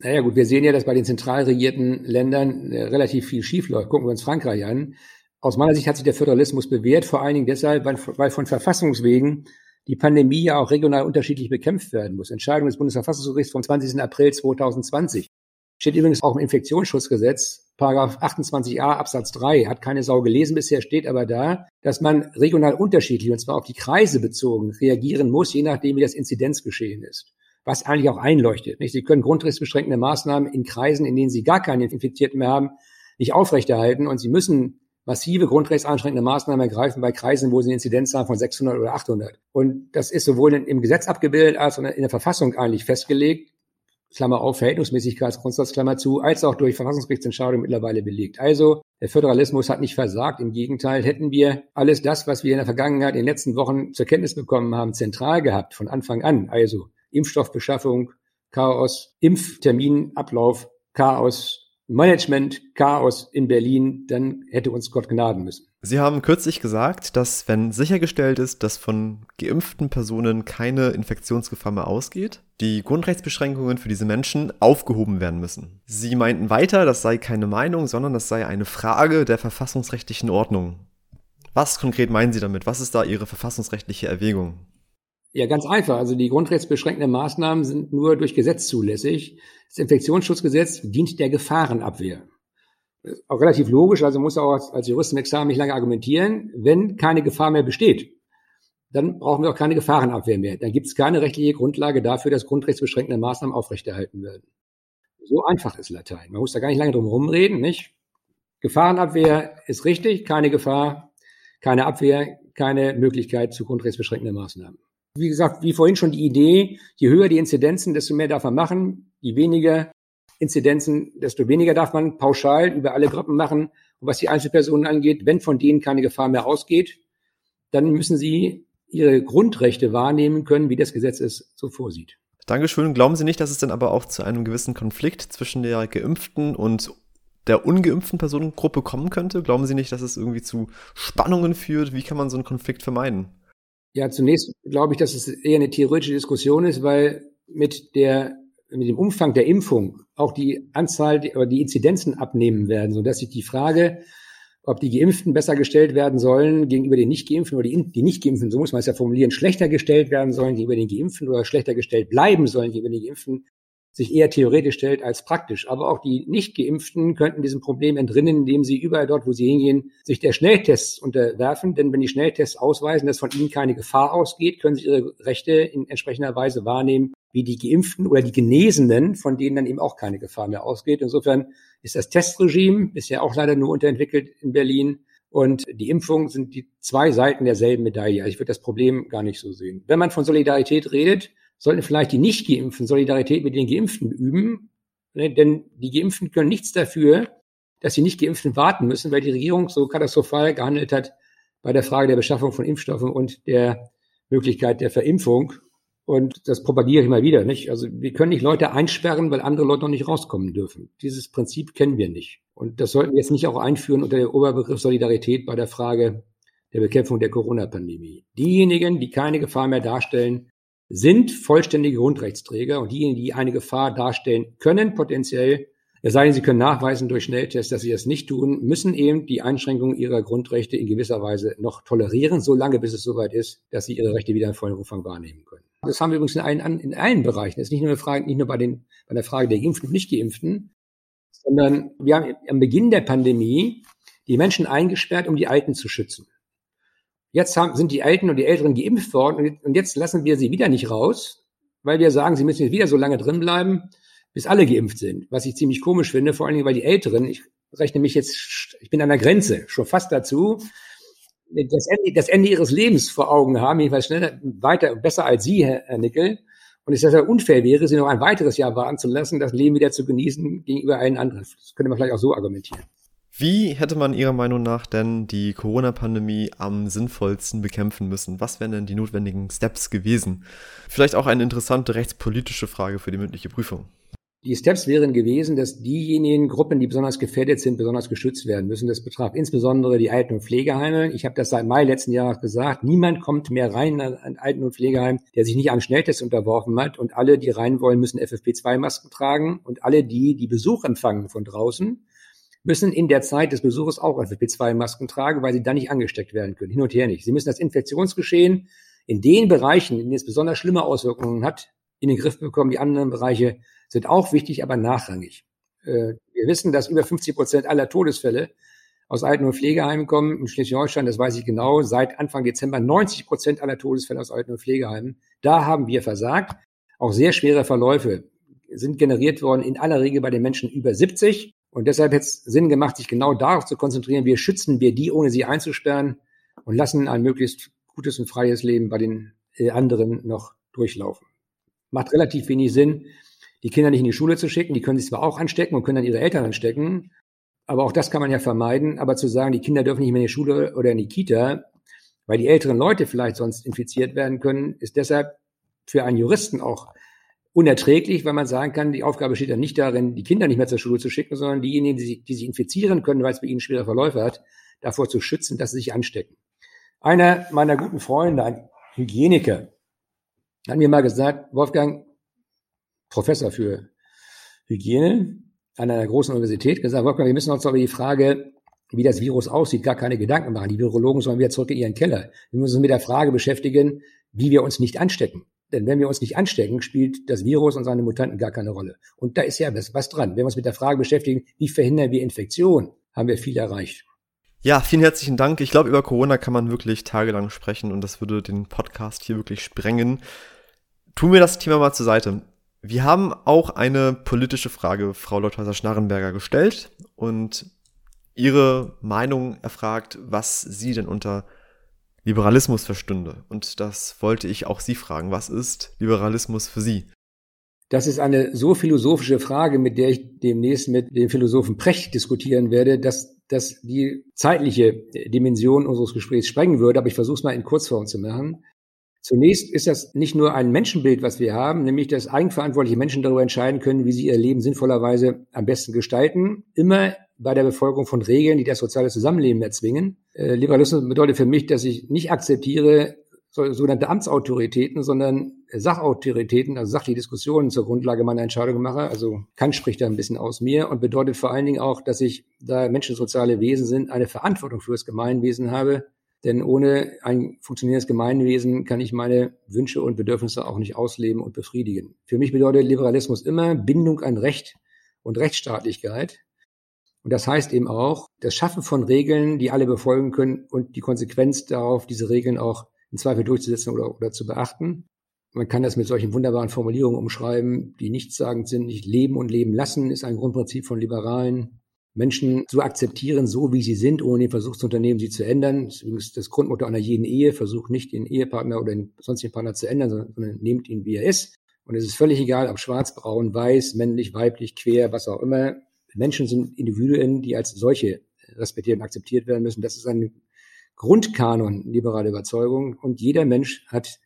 Naja gut, wir sehen ja, dass bei den zentral regierten Ländern äh, relativ viel schiefläuft. Gucken wir uns Frankreich an. Aus meiner Sicht hat sich der Föderalismus bewährt, vor allen Dingen deshalb, weil, weil von Verfassungswegen die Pandemie ja auch regional unterschiedlich bekämpft werden muss. Entscheidung des Bundesverfassungsgerichts vom 20. April 2020 Steht übrigens auch im Infektionsschutzgesetz, Paragraph 28a Absatz 3, hat keine Sau gelesen bisher, steht aber da, dass man regional unterschiedlich, und zwar auf die Kreise bezogen, reagieren muss, je nachdem, wie das Inzidenzgeschehen ist. Was eigentlich auch einleuchtet. Nicht? Sie können grundrechtsbeschränkende Maßnahmen in Kreisen, in denen Sie gar keine Infizierten mehr haben, nicht aufrechterhalten und Sie müssen massive grundrechtseinschränkende Maßnahmen ergreifen bei Kreisen, wo sie eine Inzidenz haben von 600 oder 800. Und das ist sowohl im Gesetz abgebildet als auch in der Verfassung eigentlich festgelegt. Klammer auf, Verhältnismäßigkeitsgrundsatz, Klammer zu, als auch durch Verfassungsgerichtsentscheidung mittlerweile belegt. Also der Föderalismus hat nicht versagt. Im Gegenteil, hätten wir alles das, was wir in der Vergangenheit, in den letzten Wochen zur Kenntnis bekommen haben, zentral gehabt, von Anfang an. Also Impfstoffbeschaffung, Chaos, Impfterminablauf, Chaos, Management, Chaos in Berlin, dann hätte uns Gott gnaden müssen. Sie haben kürzlich gesagt, dass wenn sichergestellt ist, dass von geimpften Personen keine Infektionsgefahr mehr ausgeht, die Grundrechtsbeschränkungen für diese Menschen aufgehoben werden müssen. Sie meinten weiter, das sei keine Meinung, sondern das sei eine Frage der verfassungsrechtlichen Ordnung. Was konkret meinen Sie damit? Was ist da Ihre verfassungsrechtliche Erwägung? Ja, ganz einfach. Also die grundrechtsbeschränkenden Maßnahmen sind nur durch Gesetz zulässig. Das Infektionsschutzgesetz dient der Gefahrenabwehr. Auch relativ logisch, also muss auch als Jurist im Examen nicht lange argumentieren. Wenn keine Gefahr mehr besteht, dann brauchen wir auch keine Gefahrenabwehr mehr. Dann gibt es keine rechtliche Grundlage dafür, dass grundrechtsbeschränkende Maßnahmen aufrechterhalten werden. So einfach ist Latein. Man muss da gar nicht lange drum rumreden, nicht? Gefahrenabwehr ist richtig, keine Gefahr, keine Abwehr, keine Möglichkeit zu grundrechtsbeschränkenden Maßnahmen. Wie gesagt, wie vorhin schon die Idee, je höher die Inzidenzen, desto mehr darf man machen, je weniger Inzidenzen, desto weniger darf man pauschal über alle Gruppen machen. Und was die Einzelpersonen angeht, wenn von denen keine Gefahr mehr ausgeht, dann müssen sie ihre Grundrechte wahrnehmen können, wie das Gesetz es so vorsieht. Dankeschön. Glauben Sie nicht, dass es dann aber auch zu einem gewissen Konflikt zwischen der geimpften und der ungeimpften Personengruppe kommen könnte? Glauben Sie nicht, dass es irgendwie zu Spannungen führt? Wie kann man so einen Konflikt vermeiden? Ja, zunächst glaube ich, dass es eher eine theoretische Diskussion ist, weil mit der mit dem Umfang der Impfung auch die Anzahl oder die Inzidenzen abnehmen werden, so dass sich die Frage, ob die Geimpften besser gestellt werden sollen gegenüber den Nicht-Geimpften oder die, die Nicht-Geimpften, so muss man es ja formulieren, schlechter gestellt werden sollen gegenüber den Geimpften oder schlechter gestellt bleiben sollen gegenüber den Geimpften, sich eher theoretisch stellt als praktisch. Aber auch die Nicht-Geimpften könnten diesem Problem entrinnen, indem sie überall dort, wo sie hingehen, sich der Schnelltests unterwerfen. Denn wenn die Schnelltests ausweisen, dass von ihnen keine Gefahr ausgeht, können sie ihre Rechte in entsprechender Weise wahrnehmen, wie die Geimpften oder die Genesenen, von denen dann eben auch keine Gefahr mehr ausgeht. Insofern ist das Testregime bisher auch leider nur unterentwickelt in Berlin. Und die Impfung sind die zwei Seiten derselben Medaille. Also ich würde das Problem gar nicht so sehen. Wenn man von Solidarität redet, sollten vielleicht die Nicht-Geimpften Solidarität mit den Geimpften üben, ne? denn die Geimpften können nichts dafür, dass die Nicht-Geimpften warten müssen, weil die Regierung so katastrophal gehandelt hat bei der Frage der Beschaffung von Impfstoffen und der Möglichkeit der Verimpfung. Und das propagiere ich mal wieder, nicht? Also wir können nicht Leute einsperren, weil andere Leute noch nicht rauskommen dürfen. Dieses Prinzip kennen wir nicht. Und das sollten wir jetzt nicht auch einführen unter der Oberbegriff Solidarität bei der Frage der Bekämpfung der Corona-Pandemie. Diejenigen, die keine Gefahr mehr darstellen, sind vollständige Grundrechtsträger und diejenigen, die eine Gefahr darstellen können, potenziell, es sei denn, sie können nachweisen durch Schnelltests, dass sie das nicht tun, müssen eben die Einschränkungen ihrer Grundrechte in gewisser Weise noch tolerieren, solange bis es soweit ist, dass sie ihre Rechte wieder in vollem Umfang wahrnehmen können. Das haben wir übrigens in allen, in allen Bereichen. Das ist nicht nur eine Frage, nicht nur bei, den, bei der Frage der Geimpften und Nicht-Geimpften, sondern wir haben am Beginn der Pandemie die Menschen eingesperrt, um die Alten zu schützen. Jetzt haben, sind die Alten und die Älteren geimpft worden und jetzt lassen wir sie wieder nicht raus, weil wir sagen, sie müssen jetzt wieder so lange drin bleiben, bis alle geimpft sind. Was ich ziemlich komisch finde, vor allen Dingen, weil die Älteren, ich rechne mich jetzt, ich bin an der Grenze, schon fast dazu, das Ende, das Ende ihres Lebens vor Augen haben, jedenfalls schneller, weiter, besser als Sie, Herr Nickel. Und es deshalb unfair wäre, sie noch ein weiteres Jahr warten zu lassen, das Leben wieder zu genießen gegenüber allen anderen. Das könnte man vielleicht auch so argumentieren. Wie hätte man Ihrer Meinung nach denn die Corona-Pandemie am sinnvollsten bekämpfen müssen? Was wären denn die notwendigen Steps gewesen? Vielleicht auch eine interessante rechtspolitische Frage für die mündliche Prüfung. Die Steps wären gewesen, dass diejenigen Gruppen, die besonders gefährdet sind, besonders geschützt werden müssen. Das betraf insbesondere die Alten- und Pflegeheime. Ich habe das seit Mai letzten Jahres gesagt. Niemand kommt mehr rein in ein Alten- und Pflegeheim, der sich nicht einem Schnelltest unterworfen hat. Und alle, die rein wollen, müssen FFP2-Masken tragen. Und alle die, die Besuch empfangen von draußen, müssen in der Zeit des Besuches auch FFP2-Masken tragen, weil sie dann nicht angesteckt werden können. Hin und her nicht. Sie müssen das Infektionsgeschehen in den Bereichen, in denen es besonders schlimme Auswirkungen hat, in den Griff bekommen. Die anderen Bereiche sind auch wichtig, aber nachrangig. Äh, wir wissen, dass über 50 Prozent aller Todesfälle aus Alten- und Pflegeheimen kommen. In Schleswig-Holstein, das weiß ich genau, seit Anfang Dezember 90 Prozent aller Todesfälle aus Alten- und Pflegeheimen. Da haben wir versagt. Auch sehr schwere Verläufe sind generiert worden, in aller Regel bei den Menschen über 70. Und deshalb hätte es Sinn gemacht, sich genau darauf zu konzentrieren, wie schützen wir die, ohne sie einzusperren und lassen ein möglichst gutes und freies Leben bei den äh, anderen noch durchlaufen. Macht relativ wenig Sinn, die Kinder nicht in die Schule zu schicken. Die können sich zwar auch anstecken und können dann ihre Eltern anstecken, aber auch das kann man ja vermeiden. Aber zu sagen, die Kinder dürfen nicht mehr in die Schule oder in die Kita, weil die älteren Leute vielleicht sonst infiziert werden können, ist deshalb für einen Juristen auch unerträglich, weil man sagen kann, die Aufgabe steht ja nicht darin, die Kinder nicht mehr zur Schule zu schicken, sondern diejenigen, die sich, die sich infizieren können, weil es bei ihnen schwere Verläufe hat, davor zu schützen, dass sie sich anstecken. Einer meiner guten Freunde, ein Hygieniker, hat mir mal gesagt, Wolfgang, Professor für Hygiene an einer großen Universität, gesagt, Wolfgang, wir müssen uns über die Frage, wie das Virus aussieht, gar keine Gedanken machen. Die Virologen sollen wieder zurück in ihren Keller. Wir müssen uns mit der Frage beschäftigen, wie wir uns nicht anstecken. Denn wenn wir uns nicht anstecken, spielt das Virus und seine Mutanten gar keine Rolle. Und da ist ja was, was dran. Wenn wir uns mit der Frage beschäftigen, wie verhindern wir Infektion, haben wir viel erreicht. Ja, vielen herzlichen Dank. Ich glaube, über Corona kann man wirklich tagelang sprechen und das würde den Podcast hier wirklich sprengen. Tun wir das Thema mal zur Seite. Wir haben auch eine politische Frage Frau Leuthäuser-Schnarrenberger gestellt und ihre Meinung erfragt, was sie denn unter Liberalismus verstünde. Und das wollte ich auch Sie fragen. Was ist Liberalismus für Sie? Das ist eine so philosophische Frage, mit der ich demnächst mit dem Philosophen Precht diskutieren werde, dass das die zeitliche Dimension unseres Gesprächs sprengen würde. Aber ich versuche es mal in Kurzform zu machen. Zunächst ist das nicht nur ein Menschenbild, was wir haben, nämlich dass eigenverantwortliche Menschen darüber entscheiden können, wie sie ihr Leben sinnvollerweise am besten gestalten. Immer bei der Befolgung von Regeln, die das soziale Zusammenleben erzwingen. Äh, Liberalismus bedeutet für mich, dass ich nicht akzeptiere so, sogenannte Amtsautoritäten, sondern Sachautoritäten, also sachliche Diskussionen zur Grundlage meiner Entscheidung mache. Also Kant spricht da ein bisschen aus mir und bedeutet vor allen Dingen auch, dass ich, da Menschen soziale Wesen sind, eine Verantwortung für das Gemeinwesen habe. Denn ohne ein funktionierendes Gemeinwesen kann ich meine Wünsche und Bedürfnisse auch nicht ausleben und befriedigen. Für mich bedeutet Liberalismus immer Bindung an Recht und Rechtsstaatlichkeit. Und das heißt eben auch, das Schaffen von Regeln, die alle befolgen können und die Konsequenz darauf, diese Regeln auch im Zweifel durchzusetzen oder, oder zu beachten. Man kann das mit solchen wunderbaren Formulierungen umschreiben, die nichtssagend sind. Nicht leben und leben lassen ist ein Grundprinzip von Liberalen. Menschen zu akzeptieren, so wie sie sind, ohne den Versuch zu unternehmen, sie zu ändern. Das ist das Grundmotto einer jeden Ehe. Versucht nicht den Ehepartner oder den sonstigen Partner zu ändern, sondern nehmt ihn, wie er ist. Und es ist völlig egal, ob schwarz, braun, weiß, männlich, weiblich, quer, was auch immer. Menschen sind Individuen, die als solche respektiert und akzeptiert werden müssen. Das ist ein Grundkanon liberaler Überzeugung. Und jeder Mensch hat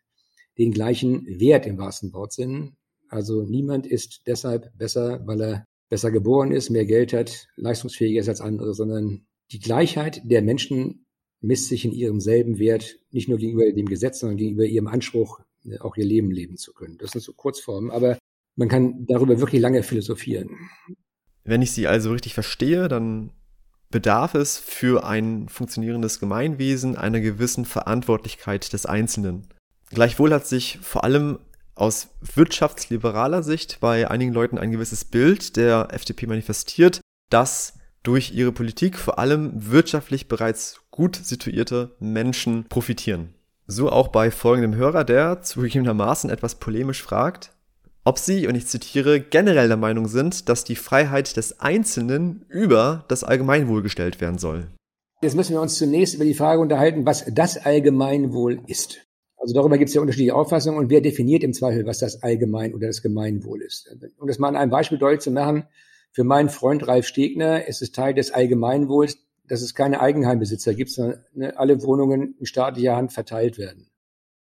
den gleichen Wert im wahrsten Wortsinn. Also niemand ist deshalb besser, weil er besser geboren ist, mehr Geld hat, leistungsfähiger ist als andere, sondern die Gleichheit der Menschen misst sich in ihrem selben Wert, nicht nur gegenüber dem Gesetz, sondern gegenüber ihrem Anspruch, auch ihr Leben leben zu können. Das sind so Kurzformen, aber man kann darüber wirklich lange philosophieren. Wenn ich Sie also richtig verstehe, dann bedarf es für ein funktionierendes Gemeinwesen einer gewissen Verantwortlichkeit des Einzelnen. Gleichwohl hat sich vor allem aus wirtschaftsliberaler Sicht bei einigen Leuten ein gewisses Bild der FDP manifestiert, dass durch ihre Politik vor allem wirtschaftlich bereits gut situierte Menschen profitieren. So auch bei folgendem Hörer, der zugegebenermaßen etwas polemisch fragt, ob sie, und ich zitiere, generell der Meinung sind, dass die Freiheit des Einzelnen über das Allgemeinwohl gestellt werden soll. Jetzt müssen wir uns zunächst über die Frage unterhalten, was das Allgemeinwohl ist. Also darüber gibt es ja unterschiedliche Auffassungen und wer definiert im Zweifel, was das Allgemein oder das Gemeinwohl ist. Um das mal an einem Beispiel deutlich zu machen, für meinen Freund Ralf Stegner ist es Teil des Allgemeinwohls, dass es keine Eigenheimbesitzer gibt, sondern ne, alle Wohnungen in staatlicher Hand verteilt werden.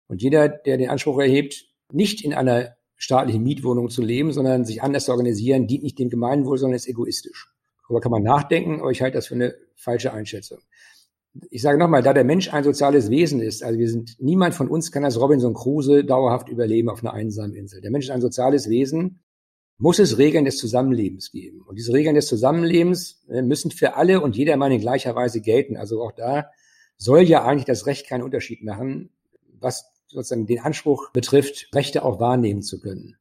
Und jeder, der den Anspruch erhebt, nicht in einer staatlichen Mietwohnung zu leben, sondern sich anders zu organisieren, dient nicht dem Gemeinwohl, sondern ist egoistisch. Darüber kann man nachdenken, aber ich halte das für eine falsche Einschätzung. Ich sage nochmal, da der Mensch ein soziales Wesen ist, also wir sind, niemand von uns kann als Robinson Crusoe dauerhaft überleben auf einer einsamen Insel. Der Mensch ist ein soziales Wesen, muss es Regeln des Zusammenlebens geben. Und diese Regeln des Zusammenlebens äh, müssen für alle und jedermann in gleicher Weise gelten. Also auch da soll ja eigentlich das Recht keinen Unterschied machen, was sozusagen den Anspruch betrifft, Rechte auch wahrnehmen zu können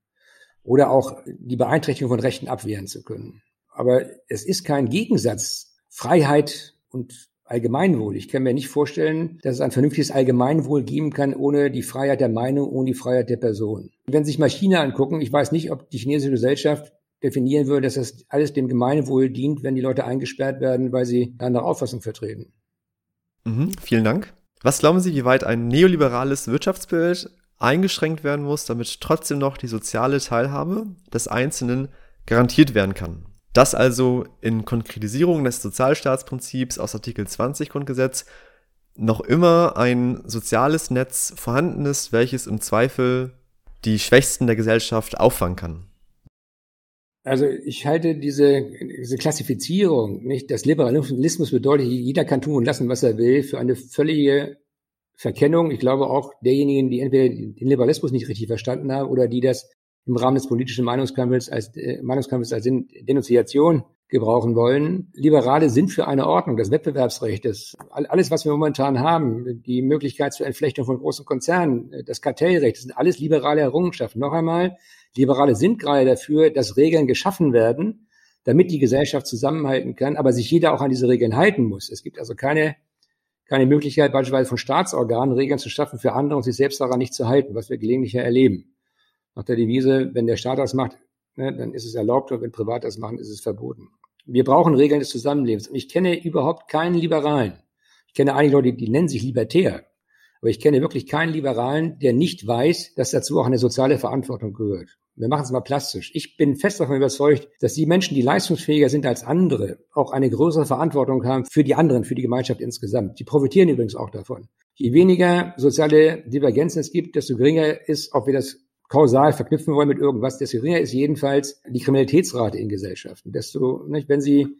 oder auch die Beeinträchtigung von Rechten abwehren zu können. Aber es ist kein Gegensatz. Freiheit und Allgemeinwohl. Ich kann mir nicht vorstellen, dass es ein vernünftiges Allgemeinwohl geben kann ohne die Freiheit der Meinung, ohne die Freiheit der Person. Wenn Sie sich mal China angucken, ich weiß nicht, ob die chinesische Gesellschaft definieren würde, dass das alles dem Gemeinwohl dient, wenn die Leute eingesperrt werden, weil sie eine andere Auffassung vertreten. Mhm, vielen Dank. Was glauben Sie, wie weit ein neoliberales Wirtschaftsbild eingeschränkt werden muss, damit trotzdem noch die soziale Teilhabe des Einzelnen garantiert werden kann? Dass also in Konkretisierung des Sozialstaatsprinzips aus Artikel 20 Grundgesetz noch immer ein soziales Netz vorhanden ist, welches im Zweifel die Schwächsten der Gesellschaft auffangen kann. Also ich halte diese, diese Klassifizierung, nicht, dass Liberalismus bedeutet, jeder kann tun und lassen, was er will, für eine völlige Verkennung. Ich glaube auch derjenigen, die entweder den Liberalismus nicht richtig verstanden haben oder die das im Rahmen des politischen Meinungskampfes als, äh, Meinungskampfes als Denunziation gebrauchen wollen. Liberale sind für eine Ordnung, das Wettbewerbsrecht, das, alles, was wir momentan haben, die Möglichkeit zur Entflechtung von großen Konzernen, das Kartellrecht, das sind alles liberale Errungenschaften. Noch einmal, Liberale sind gerade dafür, dass Regeln geschaffen werden, damit die Gesellschaft zusammenhalten kann, aber sich jeder auch an diese Regeln halten muss. Es gibt also keine, keine Möglichkeit, beispielsweise von Staatsorganen Regeln zu schaffen für andere und sich selbst daran nicht zu halten, was wir gelegentlich erleben nach der Devise, wenn der Staat das macht, ne, dann ist es erlaubt und wenn Privat das machen, ist es verboten. Wir brauchen Regeln des Zusammenlebens. Und ich kenne überhaupt keinen Liberalen. Ich kenne einige Leute, die nennen sich libertär. Aber ich kenne wirklich keinen Liberalen, der nicht weiß, dass dazu auch eine soziale Verantwortung gehört. Wir machen es mal plastisch. Ich bin fest davon überzeugt, dass die Menschen, die leistungsfähiger sind als andere, auch eine größere Verantwortung haben für die anderen, für die Gemeinschaft insgesamt. Die profitieren übrigens auch davon. Je weniger soziale Divergenzen es gibt, desto geringer ist, ob wir das kausal verknüpfen wollen mit irgendwas, desto geringer ist jedenfalls die Kriminalitätsrate in Gesellschaften. Desto, nicht, wenn Sie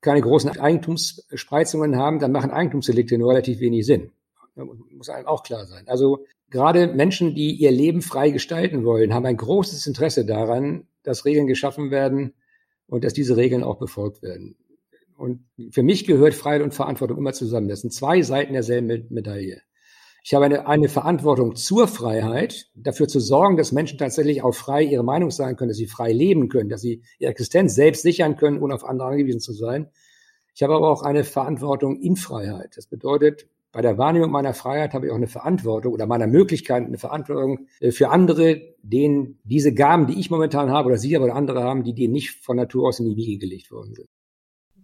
keine großen Eigentumsspreizungen haben, dann machen Eigentumsdelikte nur relativ wenig Sinn. Muss einem auch klar sein. Also gerade Menschen, die ihr Leben frei gestalten wollen, haben ein großes Interesse daran, dass Regeln geschaffen werden und dass diese Regeln auch befolgt werden. Und für mich gehört Freiheit und Verantwortung immer zusammen. Das sind zwei Seiten derselben Medaille. Ich habe eine, eine Verantwortung zur Freiheit, dafür zu sorgen, dass Menschen tatsächlich auch frei ihre Meinung sagen können, dass sie frei leben können, dass sie ihre Existenz selbst sichern können, ohne auf andere angewiesen zu sein. Ich habe aber auch eine Verantwortung in Freiheit. Das bedeutet, bei der Wahrnehmung meiner Freiheit habe ich auch eine Verantwortung oder meiner Möglichkeit eine Verantwortung äh, für andere, denen diese Gaben, die ich momentan habe oder Sie aber oder andere haben, die denen nicht von Natur aus in die Wiege gelegt worden sind.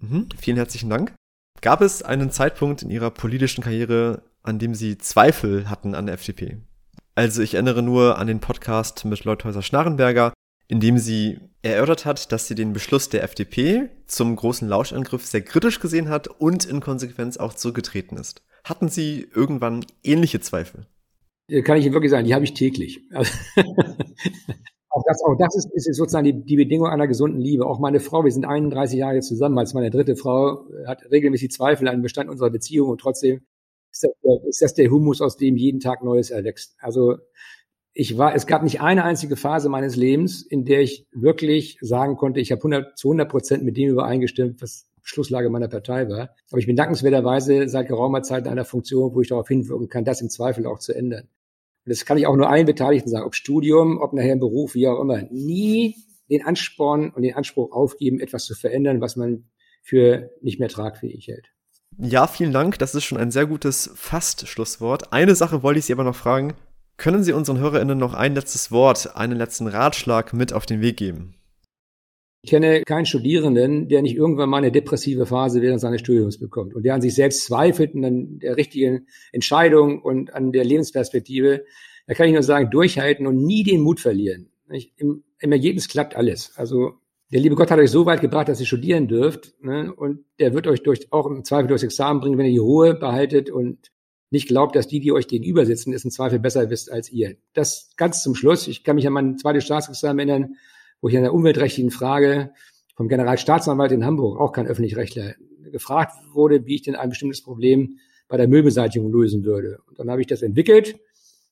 Mhm, vielen herzlichen Dank. Gab es einen Zeitpunkt in Ihrer politischen Karriere, an dem sie Zweifel hatten an der FDP. Also ich erinnere nur an den Podcast mit Leuthäuser-Schnarrenberger, in dem sie erörtert hat, dass sie den Beschluss der FDP zum großen Lauschangriff sehr kritisch gesehen hat und in Konsequenz auch zurückgetreten ist. Hatten Sie irgendwann ähnliche Zweifel? Kann ich Ihnen wirklich sagen, die habe ich täglich. auch das, auch das ist, ist sozusagen die, die Bedingung einer gesunden Liebe. Auch meine Frau, wir sind 31 Jahre zusammen, als meine dritte Frau, hat regelmäßig Zweifel an den Bestand unserer Beziehung und trotzdem ist das, der, ist das der Humus, aus dem jeden Tag Neues erwächst. Also ich war, es gab nicht eine einzige Phase meines Lebens, in der ich wirklich sagen konnte, ich habe 100, zu 100 Prozent mit dem übereingestimmt, was Schlusslage meiner Partei war. Aber ich bin dankenswerterweise seit geraumer Zeit in einer Funktion, wo ich darauf hinwirken kann, das im Zweifel auch zu ändern. Und das kann ich auch nur allen Beteiligten sagen, ob Studium, ob nachher im Beruf, wie auch immer. Nie den Ansporn und den Anspruch aufgeben, etwas zu verändern, was man für nicht mehr tragfähig hält. Ja, vielen Dank. Das ist schon ein sehr gutes Fast-Schlusswort. Eine Sache wollte ich Sie aber noch fragen. Können Sie unseren HörerInnen noch ein letztes Wort, einen letzten Ratschlag mit auf den Weg geben? Ich kenne keinen Studierenden, der nicht irgendwann mal eine depressive Phase während seines Studiums bekommt und der an sich selbst zweifelt und an der richtigen Entscheidung und an der Lebensperspektive. Da kann ich nur sagen, durchhalten und nie den Mut verlieren. Im, Im Ergebnis klappt alles. Also der liebe Gott hat euch so weit gebracht, dass ihr studieren dürft. Ne? Und der wird euch durch, auch im Zweifel durchs Examen bringen, wenn ihr die Ruhe behaltet und nicht glaubt, dass die, die euch gegenüber sitzen, es im Zweifel besser wisst als ihr. Das ganz zum Schluss. Ich kann mich an mein zweites Staatsexamen erinnern, wo ich an der umweltrechtlichen Frage vom Generalstaatsanwalt in Hamburg, auch kein Öffentlich-Rechtler, gefragt wurde, wie ich denn ein bestimmtes Problem bei der Müllbeseitigung lösen würde. Und dann habe ich das entwickelt.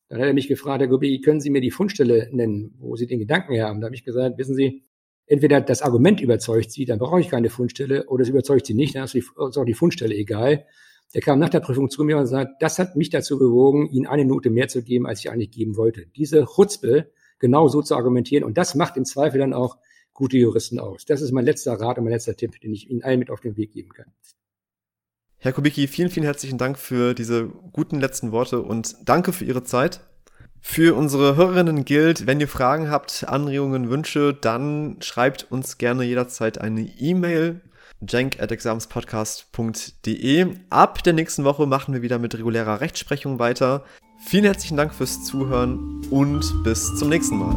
Dann hat er mich gefragt, Herr Gobi, können Sie mir die Fundstelle nennen, wo Sie den Gedanken haben? Da habe ich gesagt, wissen Sie, entweder das Argument überzeugt sie, dann brauche ich keine Fundstelle, oder es überzeugt sie nicht, dann ist, auch die Fundstelle egal. Der kam nach der Prüfung zu mir und sagt, das hat mich dazu bewogen, Ihnen eine Note mehr zu geben, als ich eigentlich geben wollte. Diese Chutzpe genau so zu argumentieren und das macht im Zweifel dann auch gute Juristen aus. Das ist mein letzter Rat und mein letzter Tipp, den ich Ihnen allen mit auf den Weg geben kann. Herr Kubicki, vielen, vielen herzlichen Dank für diese guten letzten Worte und danke für Ihre Zeit. Für unsere Hörerinnen gilt, wenn ihr Fragen habt, Anregungen, Wünsche, dann schreibt uns gerne jederzeit eine E-Mail jank.examspodcast.de. Ab der nächsten Woche machen wir wieder mit regulärer Rechtsprechung weiter. Vielen herzlichen Dank fürs Zuhören und bis zum nächsten Mal.